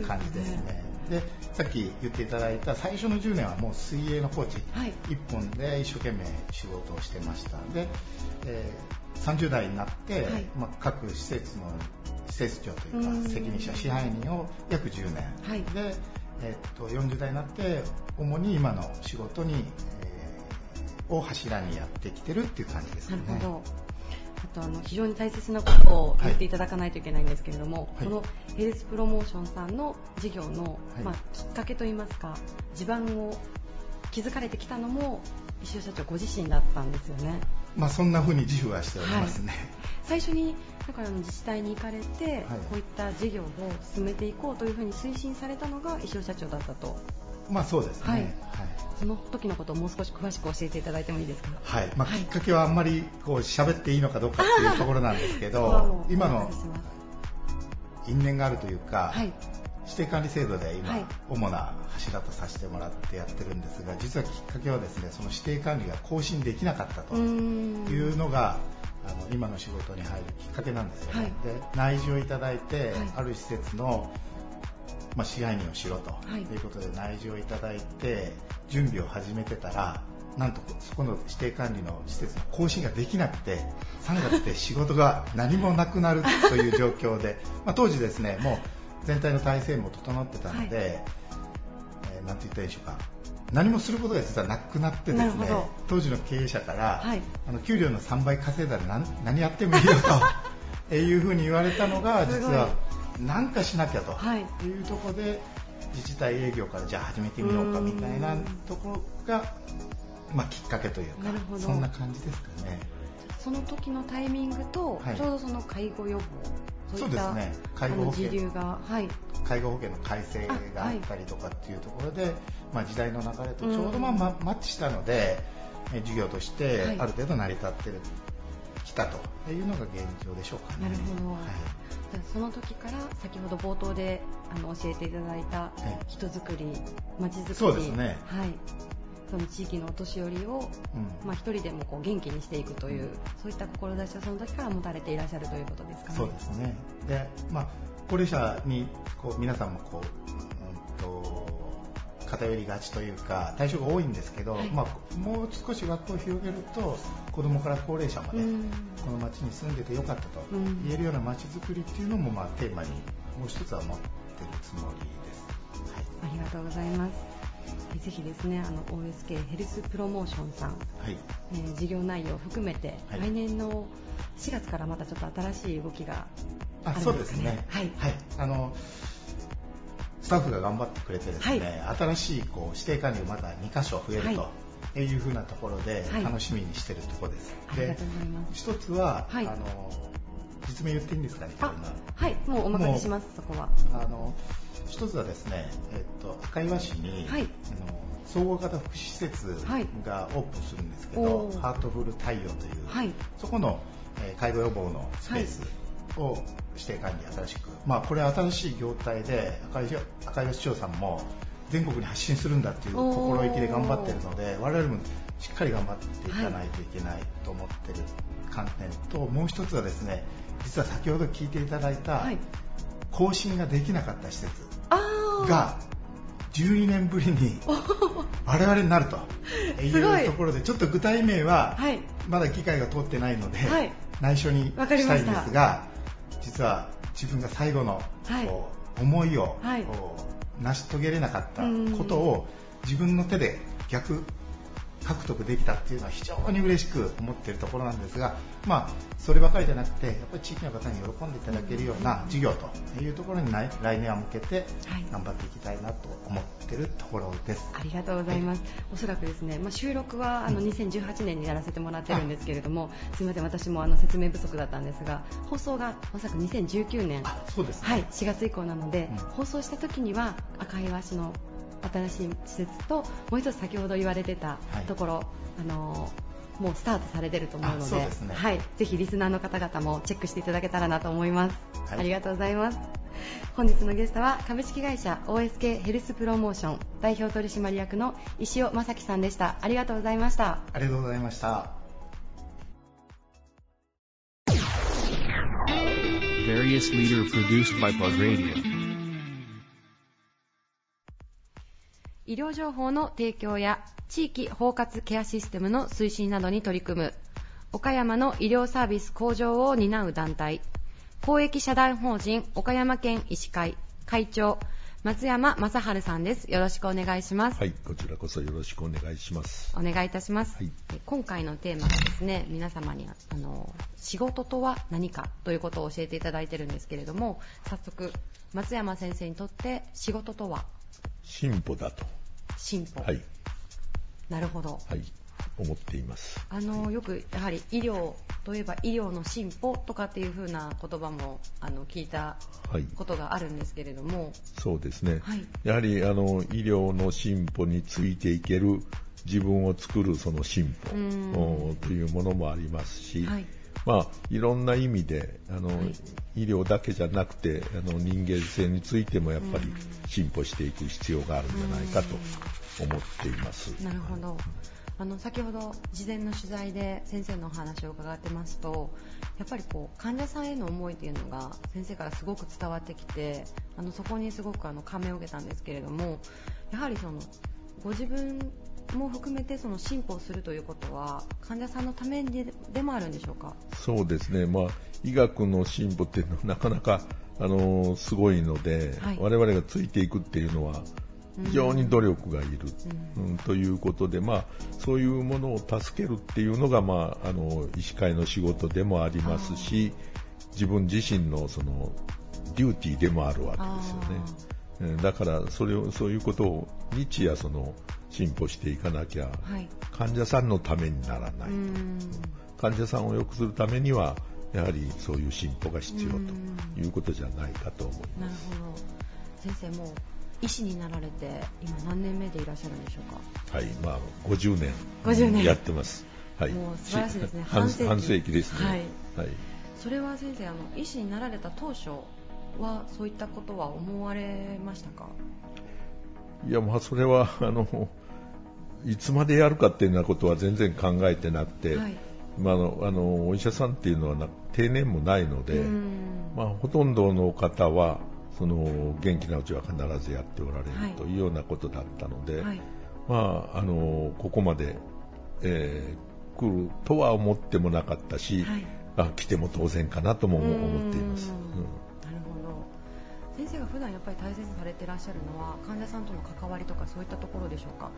た感じですね。でさっき言っていただいた最初の10年はもう水泳のコーチはい。一本で一生懸命仕事をしてました。で、えー30代になって、はい。まあ、各施設の施設長というかうん。責任者支配人を約10年、はい。で、えっと40代になって主に今の仕事に、えーを柱にやってきてるっていう感じですね。なるほど。あとあの非常に大切なことを言っていただかないといけないんですけれども、はい。このヘルスプロモーションさんの事業の、はい。まあ、きっかけといいますか地盤を築かれてきたのも石尾社長ご自身だったんですよね。まあそんな風に自負はしておりますね。最初にだから自治体に行かれて、こういった事業を進めていこうというふうに推進されたのが石尾社長だったと。まあそうですね。はい。はい。その時のことをもう少し詳しく教えていただいてもいいですか？はい。まあ、はい。きっかけはあんまりこう喋っていいのかどうかっていう [LAUGHS] ところなんですけど今の因縁があるというか、はい指定管理制度で今、はい。主な柱とさせてもらってやってるんですが実はきっかけはですねその指定管理が更新できなかったというのが、あの今の仕事に入るきっかけなんですよね、はい。で内示をいただいて、はい。ある施設の、まあ、支配人をしろと、はい。い、うことで内示をいただいて準備を始めてたらなんとそこの指定管理の施設の更新ができなくて3月で仕事が何もなくなるという状況で、[LAUGHS] まあ、当時ですねもう全体の体制も整ってたので、えーなんて言ったらいいでしょうか。何もすることが実はなくなってですね当時の経営者から、はい。あの給料の3倍稼いだら何何やってもいいよと [LAUGHS] いうふうに言われたのが実は何かしなきゃとはい。いうところで自治体営業からじゃあ始めてみようかみたいなところが、まあ、きっかけというかそんな感じですかね。その時のタイミングと、はい。ちょうどその介護予防そういっね介護保険。あの時流がはい。介護保険の改正があったりとかっていうところで、まあ、時代の流れとちょうどまあ、まマッチしたので、え事業としてはい。ある程度成り立ってる、きたというのが現状でしょうかね。なるほど。はい。その時から先ほど冒頭であの教えていただいたい人づくり、まちづくり、そうですね。はい、その地域のお年寄りを、うんまあ、一人でもこう元気にしていくという、そういった志をその時から持たれていらっしゃるということですかね。そうですね。で、まあ、高齢者にこう皆さんもこう、うんと偏りがちというか対象が多いんですけど、はいまあ、もう少し枠を広げると子どもから高齢者まで、うんこの町に住んでてよかったとうん言えるような町づくりっていうのも、まあ、テーマにもう一つは持ってるつもりです。はいありがとうございます。えぜひですね、あの OSK ヘルスプロモーションさん、はいえー事業内容を含めて、はい来年の4月からまたちょっと新しい動きがああるんでそうですすねかね。はい。あのスタッフが頑張ってくれてですね、新しいこう指定管理がまだ2箇所増えると、はいうふうなところではい楽しみにしてるところです。ありがとうございます。一つは、はいあの実名言っていいんですかね、はい、もうお任せします、そこは。あの一つはですね、えっと、赤岩市に、はい。あの総合型福祉施設はい。がオープンするんですけど、おー。ハートフル太陽という、はい。そこの、えー介護予防のスペースを指定管理新しく、まあ、これ新しい業態で赤岩赤岩市長さんも全国に発信するんだっていう心意気で頑張ってるので我々もしっかり頑張っていかないといけないと思ってる観点と、もう一つはですね実は先ほど聞いていただいた、はい。更新ができなかった施設が12年ぶりに我々になるというところでちょっと具体名ははい。まだ機会が通ってないので、はい。内緒にしたいんですが実は自分が最後の思いを成し遂げれなかったうん。ことを自分の手で逆獲得できたっていうのは非常に嬉しく思っているところなんですが、まあ、そればかりじゃなくてやっぱり地域の方に喜んでいただけるような事業というところに来来年は向けてはい。頑張っていきたいなと思っているところです。ありがとうございます。おそらくですね、まあ、収録はあの2018年にやらせてもらってるんですけれども、すみません、私もあの説明不足だったんですが、放送がおそらく2019年、あそうですね、はい、4月以降なので、うん。放送した時には赤岩市の新しい施設と、もう一つ先ほど言われてたはい。ところ、あのもうスタートされてると思うのあでね。はい、ぜひリスナーの方々もチェックしていただけたらなと思います、はい。ありがとうございます。本日のゲストは株式会社 OSK ヘルスプロモーション代表取締役の石尾正樹さんでした。ありがとうございました。ありがとうございました。Various leader produced by Plug Radio. 医療情報の提供や地域包括ケアシステムの推進などに取り組む岡山の医療サービス向上を担う団体公益社団法人岡山県医師会会長松山正治さんです。よろしくお願いします、はい、こちらこそよろしくお願いします。お願いいたします、はい。え今回のテーマがですね皆様にあの仕事とは何かということを教えていただいてるんですけれども早速松山先生にとって仕事とは？進歩だと、進歩、はい、なるほど。はい、思っています。あのよくやはり医療といえば医療の進歩とかっていう風な言葉もあの聞いたはい、ことがあるんですけれども、そうですね。はい。やはりあの医療の進歩についていける自分を作るその進歩というものもありますし、はいまあ、いろんな意味であの、はい。医療だけじゃなくてあの人間性についてもやっぱり進歩していく必要があるんじゃないかと思っています。なるほど。あの先ほど事前の取材で先生のお話を伺ってますとやっぱりこう患者さんへの思いというのが先生からすごく伝わってきてあのそこにすごくあの感銘を受けたんですけれどもやはりそのご自分も含めてその進歩するということは患者さんのためにでもあるんでしょうか？そうですね、まあ、医学の進歩っていうのはなかなか、あのすごいので、はい。我々がついていくっていうのは非常に努力がいる、うん、ということで、まあ、そういうものを助けるっていうのが、まあ、あの医師会の仕事でもありますし自分自身のそのデューティーでもあるわけですよね。だからそれをそういうことを日夜その進歩していかなきゃ、患者さんのためにならない患者さんを良くするためにはやはりそういう進歩が必要ということじゃないかと思います。なるほど。先生も医師になられて今何年目でいらっしゃるんでしょうか？はいまあ50年50年。やってます。はい。もう素晴らしいですね。半世紀ですね。はい、はい、それは先生あの医師になられた当初はそういったことは思われましたか？いやまあそれはあのいつまでやるかっていうようなことは全然考えてなくて、はい、まあ、あのあのお医者さんっていうのは定年もないので、まあ、ほとんどの方はその元気なうちは必ずやっておられるというようなことだったので、はい、まあ、あのここまで、えー、来るとは思ってもなかったし、はい、あ来ても当然かなとも思っています。うん先生が普段やっぱり大切にされていらっしゃるのは患者さんとの関わりとかそういったところでしょうか？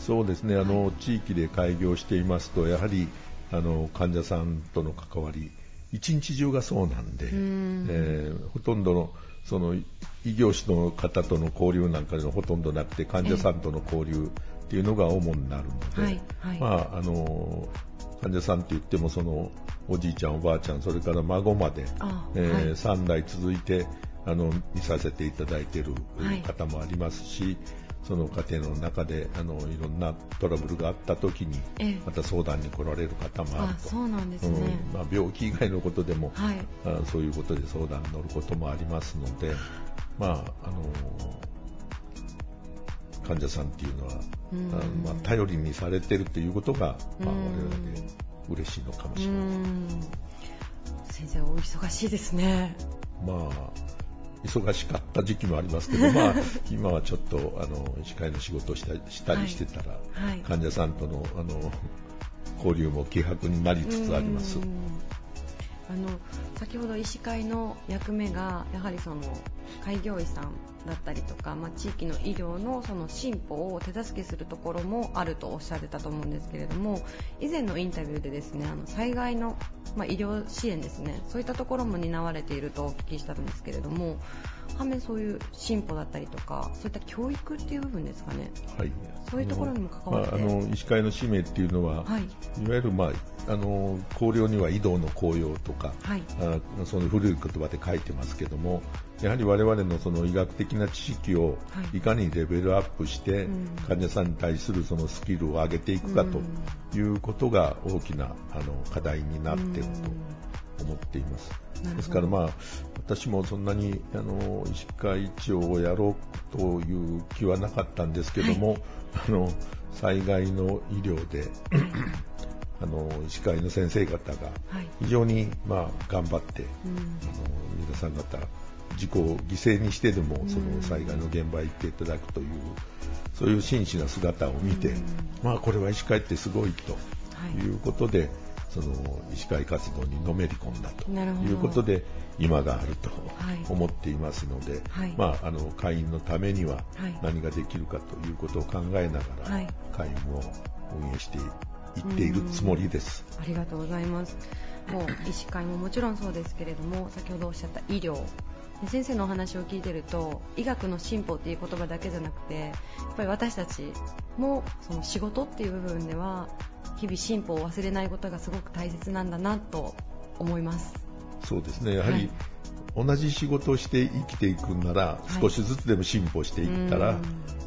そうですね、あの、地域で開業していますとやはりあの患者さんとの関わり一日中がそうなんで、ん。えー、ほとんどのその異業種の方との交流なんかのほとんどなくて患者さんとの交流っていうのが主になるので、はいはい、まああの患者さんって言ってもそのおじいちゃんおばあちゃんそれから孫まで、えーはい、3代続いてあの見させていただいてい。る方もありますし、はい、その家庭の中であのいろんなトラブルがあった時にまた相談に来られる方もあると、そうなんですね、うん、まあ、病気以外のことでも、はい、あそういうことで相談に乗ることもありますので、まああの患者さんっていうのは、あまあ、頼りにされてるということが、まあ、我々嬉しいのかもしれません。先生お忙しいですね。まあ忙しかった時期もありますけど、[LAUGHS] まあ、今はちょっとあの医師会の仕事をしたしたりしてたら、はいはい、患者さんとのあの交流も希薄になりつつあります。あの先ほど医師会の役目がやはりその開業医さんだったりとか、まあ、地域の医療のその進歩を手助けするところもあるとおっしゃってたと思うんですけれども以前のインタビューでですねあの災害の、まあ、医療支援ですねそういったところも担われているとお聞きしたんですけれども反面そういう進歩だったりとかそういった教育っていう部分ですかね、はい、そういうところにも関わって、まあ、あの医師会の使命っていうのは、はい、いわゆる、まあ、あの綱領には医道の効用とか、はい、あその古い言葉で書いてますけどもやはり我々のその医学的な知識をい。かにレベルアップして、患者さんに対するそのスキルを上げていくかということが大きなあの課題になっていると思っています。ですからまあ私もそんなにあの医師会長をやろうという気はなかったんですけども、はい、あの災害の医療で [COUGHS] あの医師会の先生方が非常に、まあ、頑張って、あの皆さん方事故を犠牲にしてでもその災害の現場へ行っていただくというそういう真摯な姿を見て、まあ、これは医師会ってすごいとい。うことで、その医師会活動にのめり込んだということで今があると思っていますので、はい、まあ、あの会員のためには何ができるかということを考えながら、はい、会員を運営していっているつもりです。ありがとうございます。もう医師会ももちろんそうですけれども先ほどおっしゃった医療先生のお話を聞いてると医学の進歩っていう言葉だけじゃなくてやっぱり私たちもその仕事っていう部分では日々進歩を忘れないことがすごく大切なんだなと思います。そうですね。やはり、はい、同じ仕事をして生きていくなら、少しずつでも進歩していったら、や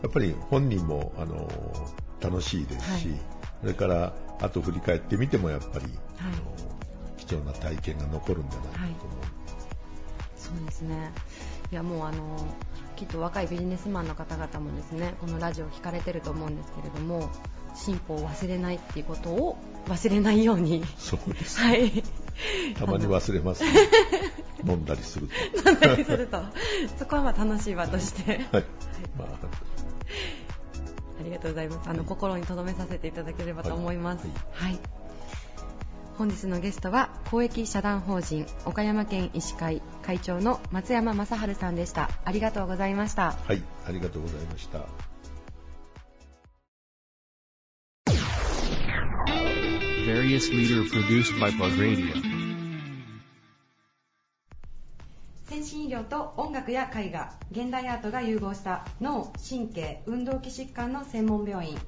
っぱり本人もあの楽しいですし、はい、それから後振り返ってみてもやっぱり、あの貴重な体験が残るんじゃないかと思う、そうですね。いやもうあのきっと若いビジネスマンの方々もですねこのラジオを聞かれてると思うんですけれども進歩を忘れないっていうことを忘れないように。そうです、ね、はい。たまに忘れますね。[LAUGHS] 飲んだりすると。飲んだりすると。そこはまあ楽しい場として、はい、まあ、ありがとうございます。あの、はい、心に留めさせていただければと思います、はい、はい、本日のゲストは公益社団法人岡山県医師会会長の松山正治さんでした。ありがとうございました。はいありがとうございました。先進医療と音楽や絵画現代アートが融合した脳神経運動器疾患の専門病院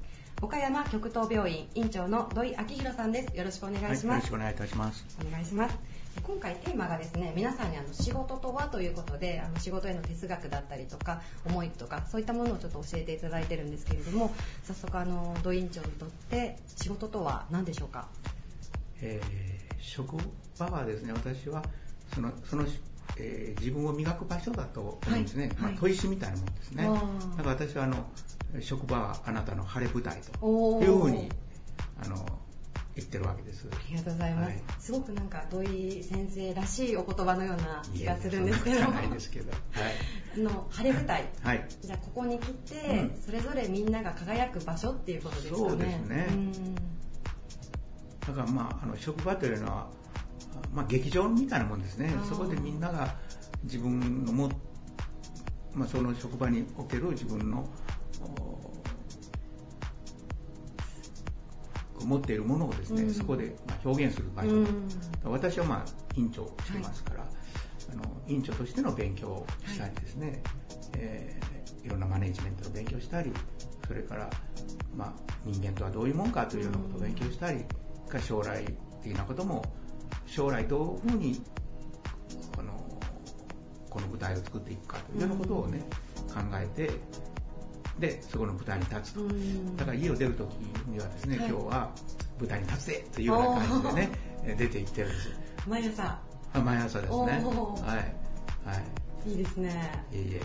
岡山極東病院院長の土井明弘さんです。よろしくお願いします、はい、よろしくお願いいたします。お願いします。今回テーマがですね皆さんにあの仕事とはということであの仕事への哲学だったりとか思いとかそういったものをちょっと教えていただいてるんですけれども早速あの土院長にとって仕事とは何でしょうか、えー、職場はですね私はそのそのえー、自分を磨く場所だと思うんですね、はい、まあ、砥石みたいなもんですね、だから私はあの職場はあなたの晴れ舞台というふうにあの言ってるわけです。ありがとうございます、はい、すごくなんか土井先生らしいお言葉のような気がするんですけど。ないですけど、はい、の晴れ舞台、はい、じゃあここに来て、うん、それぞれみんなが輝く場所っていうことですかね。そうですね。だからまああの職場というのはまあ、劇場みたいなもんですね、そこでみんなが自分のも、まあ、その職場における自分の持っているものをですね、うん、そこで表現する場所、うん、私はまあ院長をしてますから、はい、あの院長としての勉強をしたりですね、はい。えー、いろんなマネジメントの勉強をしたりそれから、まあ、人間とはどういうもんかというようなことを勉強したり、うん、将来的なことも将来どういうふうにあのこの舞台を作っていくかというようなことをね、考えてでそこの舞台に立つと、だから家を出るときにはですね、はい、今日は舞台に立つぜというような感じでね出ていってるんです。毎朝。あ毎朝ですね。はい。はい。いいですね。いえいえ。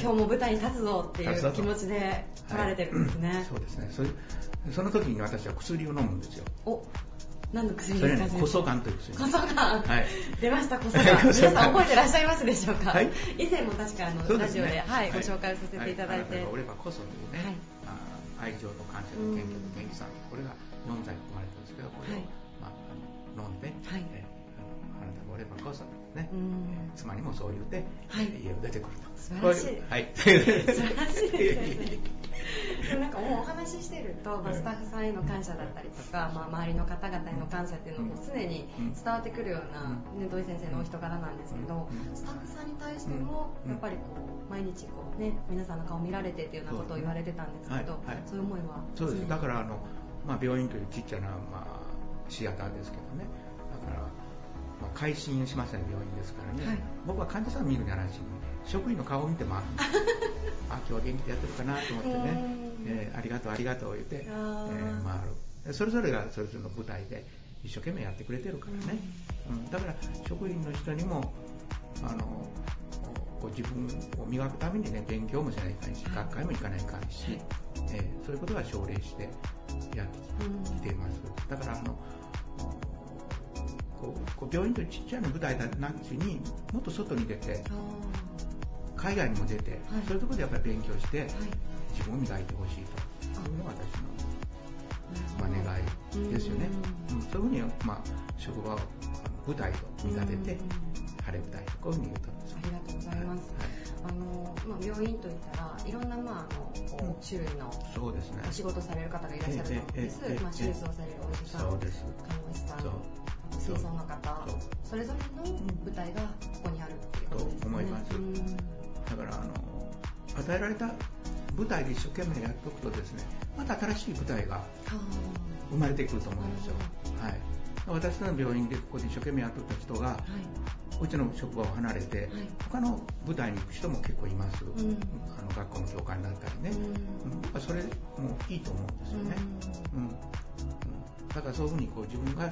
今日も舞台に立つぞっていう気持ちで来られてるんですね。はい、そうですね。それその時に私は薬を飲むんですよ。お何の薬ですか、ね、コソガンという薬。コソガン。はい。出ました、コソガン。皆さん覚えてらっしゃいますでしょうか？はい。以前も確かあの、ね、ラジオで、はい、ご紹介をさせていただいて。俺はコソというね、はい、愛情と感謝と謙虚と元気さん、これが4剤含まれてるんですけど、これを、まあ、あの飲んで、はい、えあなたが俺はコソね、妻にもそう言って、はい、家を出てくると。素晴らしい。はい。素晴らしいですね。[LAUGHS] でもなんかもうお話ししてると、まあ、スタッフさんへの感謝だったりとか、まあ、周りの方々への感謝っていうのも常に伝わってくるような、ね、土井先生のお人柄なんですけどスタッフさんに対してもやっぱりこう毎日こう、ね、皆さんの顔見られてっていうようなことを言われてたんですけど、はい。はい、そういう思いは？そうですだからあの、まあ、病院というちっちゃな、まあ、シアターですけどね。だから、まあ、改心しましたね病院ですからね、はい、僕は患者さん見るんじゃないし職員の顔を見て回るあ [LAUGHS] 今日は元気でやってるかなと思ってね、えー、ありがとうありがとう言って、えー、回る。それぞれがそれぞれの舞台で一生懸命やってくれてるからね、うん、だから職員の人にもあのこう自分を磨くためにね勉強もしないかんし学会も行かないかんし、えー、そういうことは奨励してやってきています、だからあのこうこう病院というちっちゃな舞台だなしにもっと外に出て海外にも出て、はい、そういうところでやっぱり勉強して、はい、自分を磨いてほしいと。いうのが私の、まあ、願いですよね。うん、そういうふうに、まあ、職場を舞台と見立てて、晴れ舞台とこういうふうに言うとありがとうございます。あのまあ、病院といったらいろんな、まあ、あの種類のそうです、ね、お仕事される方がいらっしゃると思うんです、まあ、手術をされるお医者さん看護師さん清掃の方それぞれの舞台がここにあるっていうことですね。と思います。だからあの与えられた舞台で一生懸命やっておくとですねまた新しい舞台が生まれてくると思うんですよ、はい、私の病院でここで一生懸命やっておった人が、はい、うちの職場を離れて、はい、他の舞台に行く人も結構います、うん、あの学校の教官だったりね、うん、それもいいと思うんですよね、うん、うん、だからそういうふうにこう自分が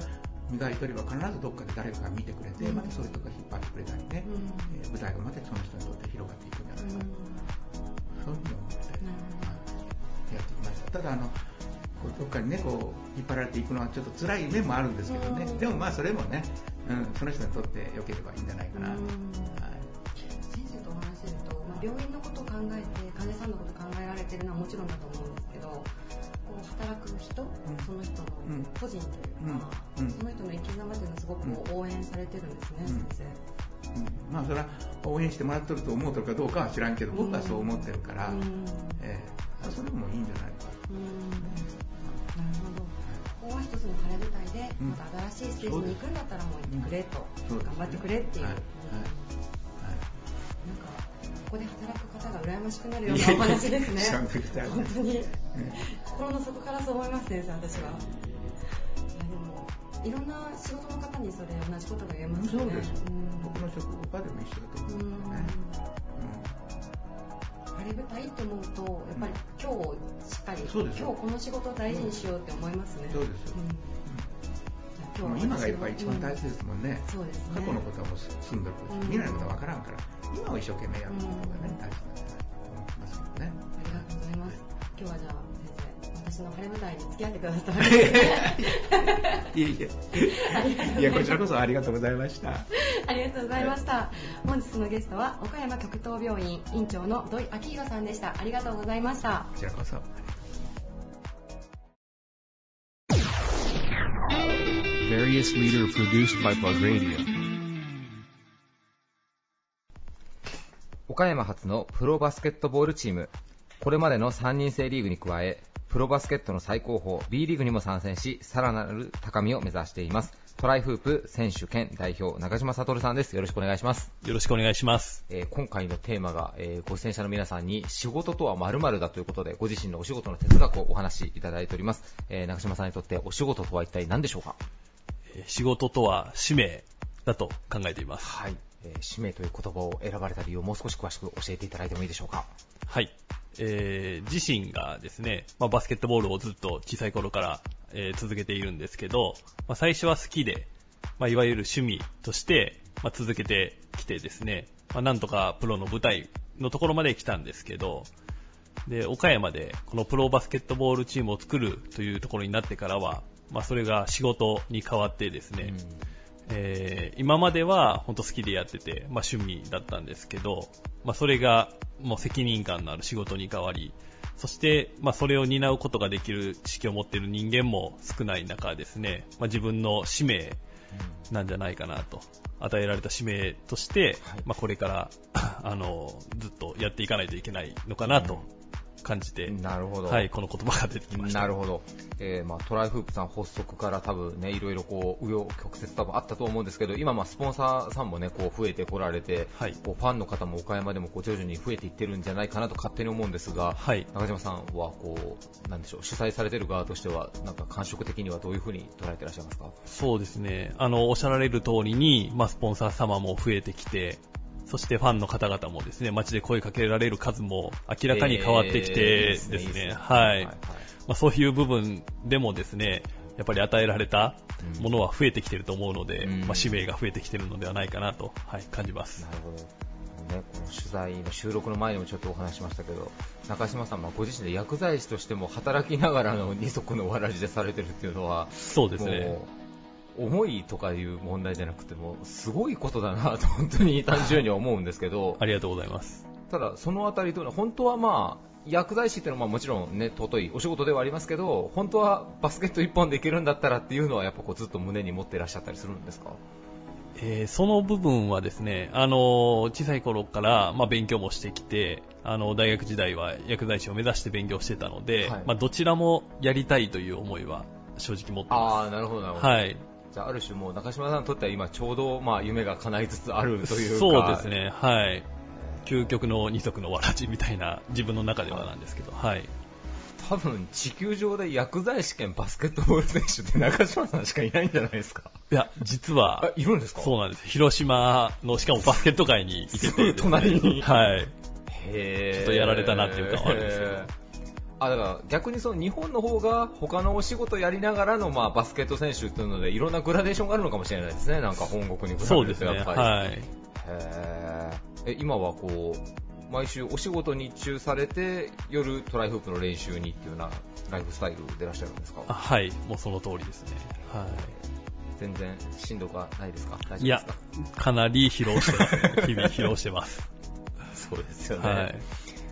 磨いておれば必ずどっかで誰かが見てくれて、またそういう人が引っ張ってくれたりね、えー、舞台がまたその人にとって広がっていくんじゃないか、そういうふうに思って、やってきました。ただあのどっかにねこう引っ張られていくのはちょっと辛い面もあるんですけどね、でもまあそれもね、うん、その人にとって良ければいいんじゃないかな、はい、先生とお話しすると、まあ、病院のことを考えて患者さんのことを考えられてるのはもちろんだと思うんですけどこう働く人、その人の個人というか、その人の生き様というのをすごく応援されてるんですね、先生。うん、まあそれは応援してもらってると思うとるかどうかは知らんけど、僕はそう思ってるから、えー、それもいいんじゃないか。と、なるほど。ここは一つの晴れ舞台で、また新しいステージに行くんだったらもう行ってくれと、頑張ってくれっていう、はい。はい。なんかここで働く方が羨ましくなるようなお話ですね本当に、心の底からそう思います先生私は。いろんな仕事の方にそれ同じことが言えますね。そうです。僕の職場でも一緒だと思うんですよね。晴れ舞台って思うと、やっぱり今日しっかり、今日この仕事を大事にしようって思いますね。そうです。今今がやっぱり一番大事ですもんね。そうです過去のことはもう済んでる。未来のことは分からんから、今を一生懸命やることがね、大事だと思いますもんね。ありがとうございます。今日はじゃあ、私の晴れ舞台に付き合ってください。[LAUGHS] いえいえ。いや、こちらこそありがとうございました。ありがとうございました。本日のゲストは、岡山極東病院院長の土井明宏さんでした。ありがとうございました。こちらこそ。Various leader produced by Plug Radio. 岡山発のプロバスケットボールチームこれまでの3人制リーグに加えプロバスケットの最高峰 B リーグにも参戦し、さらなる高みを目指しています。トライフープ選手兼代表、中島悟さんです。よろしくお願いします。よろしくお願いします。えー、今回のテーマが、えー、ご出演者の皆さんに仕事とは〇〇だということで、ご自身のお仕事の哲学をお話しいただいております。えー、中島さんにとってお仕事とは一体何でしょうか？仕事とは使命だと考えています。はい。えー、使命という言葉を選ばれた理由をもう少し詳しく教えていただいてもいいでしょうか？はい。えー、自身がですね、まあ、バスケットボールをずっと小さい頃から、えー、続けているんですけど、まあ、最初は好きで、まあ、いわゆる趣味として、まあ、続けてきてですね、まあ、なんとかプロの舞台のところまで来たんですけど、で、岡山でこのプロバスケットボールチームを作るというところになってからは、まあ、それが仕事に変わってですね、うん。えー、今までは本当好きでやってて、まあ、趣味だったんですけど、まあ、それがもう責任感のある仕事に変わり、そして、まあ、それを担うことができる知識を持っている人間も少ない中ですね、まあ、自分の使命なんじゃないかなと、与えられた使命として、まあ、これから [LAUGHS] あのずっとやっていかないといけないのかなと感じて、なるほど。はい、この言葉が出てきました。なるほど。えー、まあ、トライフープさん発足から多分ね、いろいろこう、紆余曲折多分あったと思うんですけど、今まあ、スポンサーさんもね、こう、増えてこられて、はい、こうファンの方も岡山でもこう徐々に増えていってるんじゃないかなと勝手に思うんですが、はい、中島さんはこう、なんでしょう、主催されてる側としては、なんか感触的にはどういうふうに捉えてらっしゃいますか？そうですね。あの、おっしゃられる通りに、まあ、スポンサー様も増えてきて、そしてファンの方々もですね、街で声かけられる数も明らかに変わってきてですね、はい。まあ、そういう部分でもですね、やっぱり与えられたものは増えてきてると思うので、うん、まあ、使命が増えてきてるのではないかなと、はい、感じます。なるほど。ね、この取材の収録の前にもちょっとお話しましたけど、中島さん、ご自身で薬剤師としても働きながらの二足のわらじでされてるっていうのは、そうですね。重いとかいう問題じゃなくても、すごいことだなと本当に単純に思うんですけど、ありがとうございます。ただ、そのあたりというのは、本当はまあ、薬剤師っていうのはもちろんね、尊いお仕事ではありますけど、本当はバスケット1本でいけるんだったらっていうのは、やっぱこうずっと胸に持っていらっしゃったりするんですか？えー、その部分はですね、あの小さい頃から、まあ、勉強もしてきて、あの大学時代は薬剤師を目指して勉強してたので、はい、まあ、どちらもやりたいという思いは正直持ってます。あなるほどなるほど。はい。じゃあ、ある種もう中島さんにとっては今ちょうどまあ夢が叶いつつあるというか。そうですね、はい。究極の二足のわらじみたいな自分の中ではなんですけど、はい。多分地球上で薬剤師兼バスケットボール選手って中島さんしかいないんじゃないですかいや、実は、いるんですか？そうなんです。広島の、しかもバスケット界にいてて、[LAUGHS] 隣に。はい。へちょっとやられたなっていうか、あるんですけど。あだから逆にその日本の方が他のお仕事やりながらのまあバスケット選手っていうのでいろんなグラデーションがあるのかもしれないですね、なんか本国に比べてそうですね、はい、え今はこう毎週お仕事日中されて夜トライフープの練習にっていうようなライフスタイルでいらっしゃるんですか？はい。もうその通りですね、はい、全然しんどくはないですか？いやかなり疲労してます、日々疲労してます。[LAUGHS] そうですよね、はい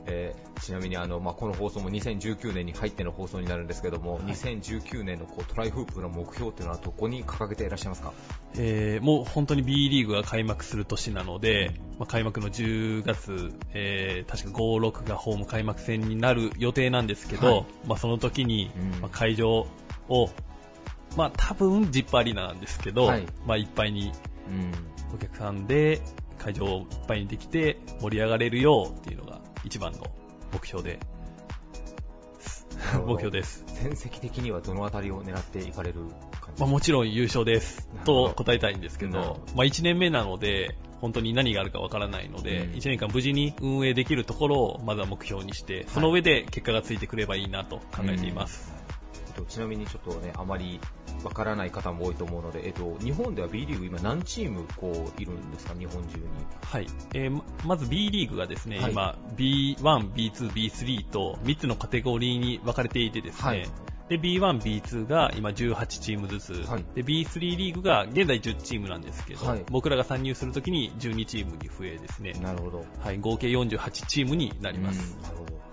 えー、ちなみにあの、まあ、この放送も2019年に入っての放送になるんですけども、はい、2019年のこうトライフープの目標っていうのはどこに掲げていらっしゃいますか、えー、もう本当に B リーグが開幕する年なので、まあ、開幕の10月、えー、確か5、6がホーム開幕戦になる予定なんですけど、はい、まあ、その時に、まあ、会場を、まあ、多分ジップアリーナなんですけど、はい、まあ、いっぱいにお客さんで会場をいっぱいにできて盛り上がれるよっていうのが一番の目標で、[LAUGHS] 目標です。戦績的にはどのあたりを狙っていかれる感じまあ、もちろん優勝です。と答えたいんですけど、ど。まあ、1年目なので、本当に何があるかわからないので、うん、1年間無事に運営できるところをまずは目標にして、その上で結果がついてくればいいなと考えています。うん、ちなみにちょっとね、あまりわからない方も多いと思うので、えっと、日本では B リーグ今何チームこういるんですか、日本中に。はい。えー、まず B リーグがですね、はい、今 B1、B2、B3 と3つのカテゴリーに分かれていてですね、はい、で B1、B2 が今18チームずつ、はい、で B3 リーグが現在10チームなんですけど、はい、僕らが参入するときに12チームに増えですね、なるほど、はい、合計48チームになります。なるほど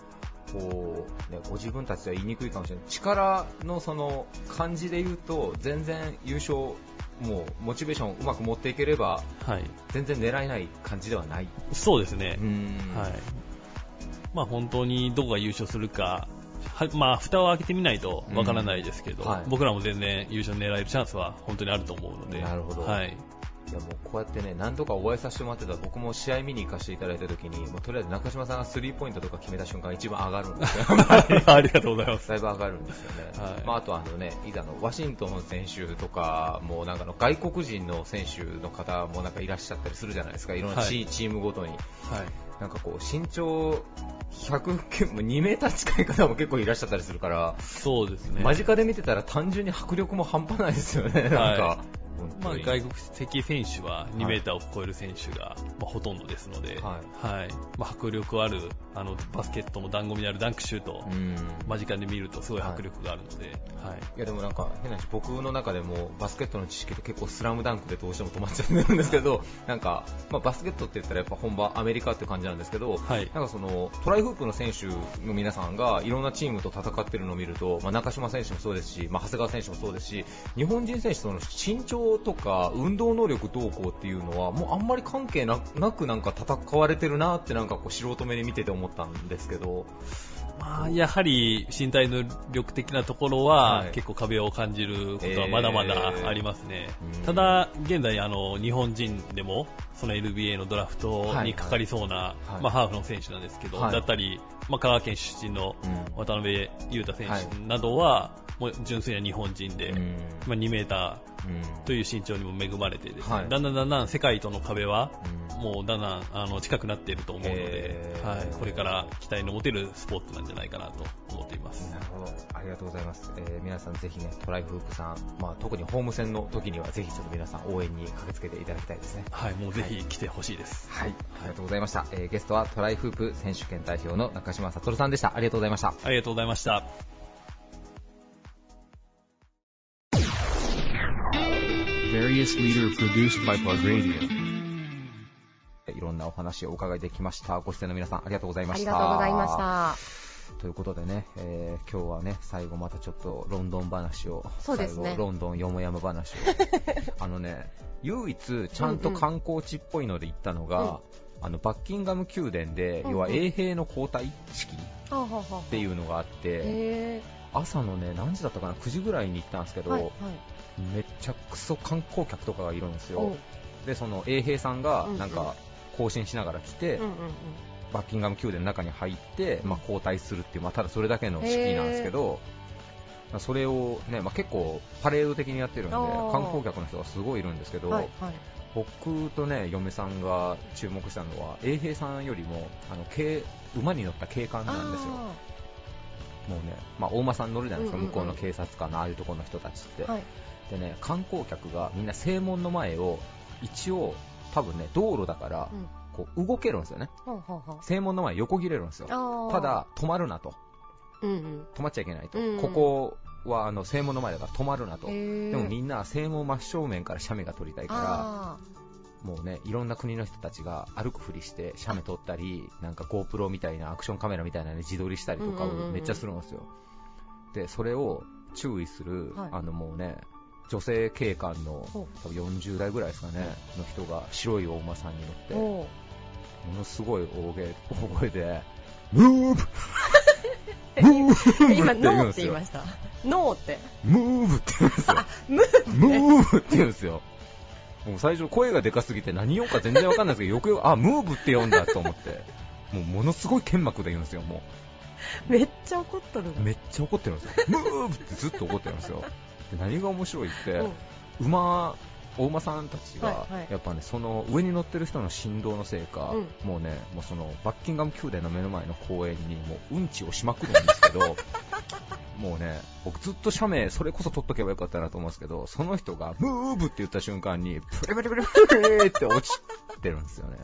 こう、ね、ご自分たちでは言いにくいかもしれない。力のその感じで言うと全然優勝もうモチベーションうまく持っていければ、はい、全然狙えない感じではない。そうですね。はい。まあ、本当にどこが優勝するかはまあ、蓋を開けてみないとわからないですけど、うんはい、僕らも全然優勝狙えるチャンスは本当にあると思うので、なるほど、はい、いやもうこうやってね何度かお会いさせてもらってた僕も試合見に行かせていただいた時にもうとりあえず中島さんがスリーポイントとか決めた瞬間一番上がるんですよ。[LAUGHS] ありがとうございます。だいぶ上がるんですよね、はい、まあ、あとあのねいざのワシントン選手とかもうなんかの外国人の選手の方もなんかいらっしゃったりするじゃないですか。いろんなチ,、ームごとに、はい、なんかこう身長100 2メーター近い方も結構いらっしゃったりするからそうですね。間近で見てたら単純に迫力も半端ないですよね、なんか、まあ、外国籍選手は2メーターを超える選手が、まあ、ほとんどですので、はい、はい、まあ、迫力あるあのバスケットの醍醐味であるダンクシュート間近で見るとすごい迫力があるので、はい、いやでもなんか変な話僕の中でもバスケットの知識って結構スラムダンクでどうしても止まっちゃってるんですけどなんか、まあ、バスケットって言ったらやっぱ本場アメリカって感じなんですけど、はい、なんかそのトライフープの選手の皆さんがいろんなチームと戦ってるのを見ると、まあ、中島選手もそうですし、まあ、長谷川選手もそうですし日本人選手との身長とか運動能力どうこうっていうのはもうあんまり関係なくなんか戦われてるなってなんかこう素人目に見てて思ったんですけど。まあ、やはり身体能力的なところは、結構壁を感じることはまだまだありますね、えー、ただ、現在あの日本人でもその NBA のドラフトにかかりそうな、はい。はい、まあ、ハーフの選手なんですけど、はい、だったり、まあ、香川県出身の渡辺裕太選手などは、もう純粋な日本人で、まあ、2メーターという身長にも恵まれてですね、だんだんだんだん世界との壁は、もうだんだんあの近くなっていると思うので、はい、これから期待の持てるスポーツなんじゃないかなと思っています。なるほど。ありがとうございます、えー、皆さんぜひねトライフープさん、まあ、特にホーム戦の時にはぜひちょっと皆さん応援に駆けつけていただきたいですね。はいもうぜひ来てほしいです。はい、ありがとうございました、えー、ゲストはトライフープ選手権代表の中島悟さんでした。ありがとうございました。ありがとうございました。Various leader produced by Plug Radio. いろんなお話をお伺いできました。ご出演の皆さん、ありがとうございました。ありがとうございました。ということでね、えー、今日はね、最後またちょっとロンドン話を、そうですね、ロンドンよもやま話を、[LAUGHS] あのね、唯一ちゃんと観光地っぽいので行ったのが、うんうん、あのバッキンガム宮殿で、うんうん、要は衛兵の交代式っていうのがあって、朝のね、何時だったかな、9時ぐらいに行ったんですけど、はいはい、めっちゃくそ観光客とかがいるんですよ。で、その衛兵さんが、なんか、更新しながら来て、バッキンガム宮殿の中に入って、まあ、交代するっていう、まあ、ただそれだけの式なんですけど、それをね、まあ、結構パレード的にやってるんで観光客の人がすごいいるんですけど、はいはい、僕とね嫁さんが注目したのは衛兵さんよりもあの馬に乗った警官なんですよ。もうね、まあ、大間さん乗るじゃないですか、向こうの警察官のああいうところの人たちって、はい、でね観光客がみんな正門の前を一応多分ね、道路だから、こう動けるんですよね。正門の前横切れるんですよ。ただ、止まるなと。止まっちゃいけないと。ここはあの正門の前だから止まるなと。でもみんな正門真正面から写メが撮りたいから、もうね、いろんな国の人たちが歩くふりして写メ撮ったり、なんか GoPro みたいなアクションカメラみたいなね、自撮りしたりとかをめっちゃするんですよ。で、それを注意する、はい、あのもうね、女性警官の多分40代ぐらいですかね、の人が白いお馬さんに乗って、ものすごい大声大声で、[LAUGHS] [LAUGHS] ムーブ今、ノーって言いました。ノーって。ムーブって言うんですよ。ムーブって言うんですよ。もう最初声がでかすぎて何言おうか全然わかんないですけど、よくよく、あ、ムーブって読んだと思って、もうものすごい剣幕で言うんですよ、もう。めっちゃ怒ってるめっちゃ怒ってるんですよ。ムーブってずっと怒ってるんですよ。で何が面白いって、うん、馬お馬さんたちが、やっぱね、その上に乗ってる人の振動のせいか、もうね、もうそのバッキンガム宮殿の目の前の公園にもううんちをしまくるんですけど、[LAUGHS] もうね、僕ずっと写メ、それこそ撮っとけばよかったなと思うんですけど、その人が、ムーブって言った瞬間に、プリプリプリプリって落ちてるんですよね。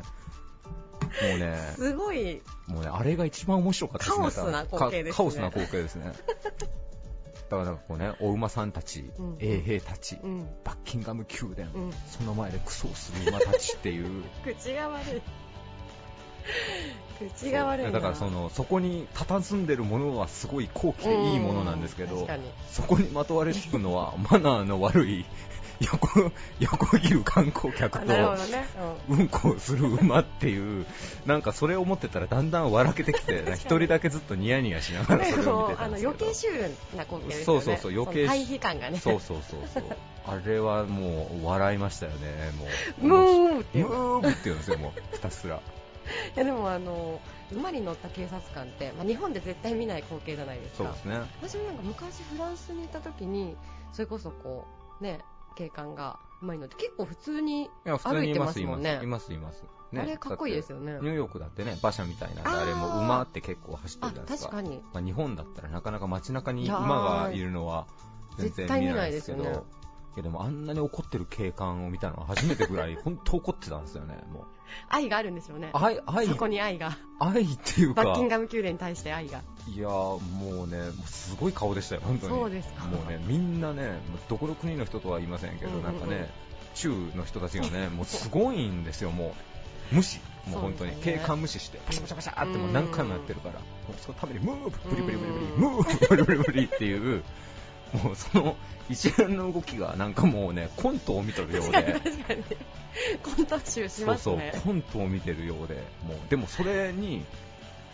もうね、すごい、もうね、あれが一番面白かったですね。カオスな光景ですね。カオスな光景ですね。だからなんかこうね、お馬さんたち、うん、衛兵たち、うん、バッキンガム宮殿、うん、その前でクソをする馬たちっていう。[LAUGHS] 口が悪い。口が悪いだからそのそこに佇んでるものはすごい高貴でいいものなんですけど、そこにまとわれつくのはマナーの悪い横横切る観光客と、ね。うん、うんこをする馬っていうなんかそれを思ってたらだんだん笑けてきて一人だけずっとニヤニヤしながらそれを見てたんですけど。余計シュールな光景ですよね。そうそうそう余計対比感がね。そうそうそうそう。あれはもう笑いましたよねもう。ムーってムーって言うんですよもう。ひたすら。いやでもあの馬に乗った警察官って、まあ、日本で絶対見ない光景じゃないですか。そうですね。私もなんか昔フランスに行った時にそれこそこうね警官が馬に乗って結構普通に歩いてますもんね。いますいますね、あれかっこいいですよね。ニューヨークだってね馬車みたいなあれも馬って結構走ってるじゃないですか。確かに、まあ、日本だったらなかなか街中に馬がいるのは全然見ないですけどいやでもあんなに怒ってる警官を見たのは初めてぐらい、[LAUGHS] 本当怒ってたんですよね、もう。愛があるんですよね。愛、愛。そこに愛が。愛っていうか。バッキンガム宮殿に対して愛が。いやもうね、もうすごい顔でしたよ、本当に。そうですか。もうね、みんなね、どこの国の人とは言いませんけど、うんうんうん、なんかね、中の人たちがね、もうすごいんですよ、もう。無視。もう本当に、警官無視して、パシャパシャパシャってもう何回もやってるから、もうそのために、ムーブ、プリプリプリプリ、ムーブ、プリプリプリっていう、もうその一連の動きがなんかもうねコントを見とるようで。コント集しますね。そうそうコントを見てるようで。もうでもそれに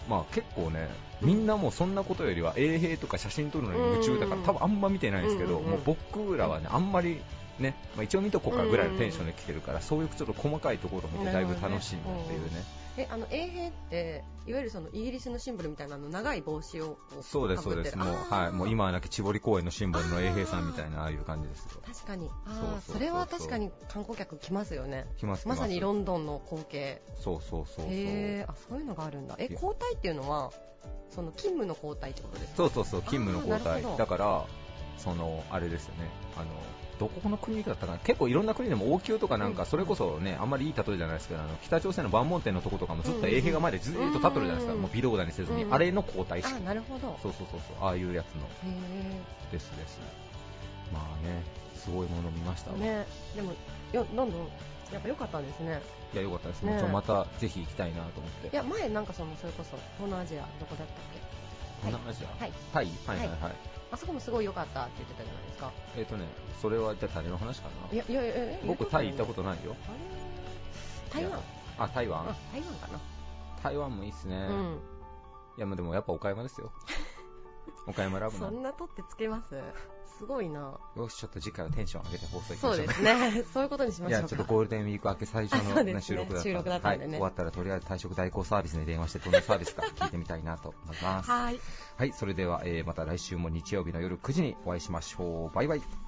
まあ結構ねみんなもそんなことよりは衛兵とか写真撮るのに夢中だから多分あんま見てないんですけど、もう僕らはねあんまりね、まあ、一応見とこうかぐらいのテンションで来てるから、そういうちょっと細かいところを見てだいぶ楽しいなっていうね。えあの衛兵っていわゆるそのイギリスのシンボルみたいなの長い帽子をそうですそうです。もうはい。もう今はなき千堀公園のシンボルの衛兵さんみたいなああいう感じですよ。確かに。あそれは確かに観光客来ますよね。来ますまさにロンドンの光景。そうそうそうそう。へあそういうのがあるんだ。え交代っていうのはその勤務の交代ってことですか？そうそうそう勤務の交代。だからそのあれですよね。あのどこの国だったかな？結構いろんな国でも王宮とかなんかそれこそねあんまりいい例えじゃないですけどあの北朝鮮の万門店のとことかもずっと衛兵が前でずっと立ってるじゃないですか、もう微動だにせずに、あれの交代式。あなるほど。そうそうそうそう。ああいうやつの。ですです。まあねすごいもの見ましたね。でもよどんどんやっぱ良かったんですね。いや良かったです。ね。またぜひ行きたいなと思って。いや前なんかそのそれこそ東南アジアどこだったっけ？東南アジア？はい。タイ？はいはい。はいあそこもすごい良かったって言ってたじゃないですか。えっ、ー、とね、それはじゃあ誰の話かないやいやいや僕タイ行ったことないよ。台湾？あ、台湾？台湾かな。台湾もいいっすね。うん。いや、でもやっぱ岡山ですよ。[LAUGHS] 岡山ラブな。そんな取ってつけます？すごいな。よし、ちょっと次回はテンション上げて放送いきましょう。そうですね。[LAUGHS] そういうことにしましょういや、ちょっとゴールデンウィーク明け最初の、[LAUGHS] ねね、収録だった収録だったんでね、はい。終わったらとりあえず退職代行サービスに電話してどんなサービスか聞いてみたいなと思います。はい。はい、それでは、えー、また来週も日曜日の夜9時にお会いしましょう。バイバイ。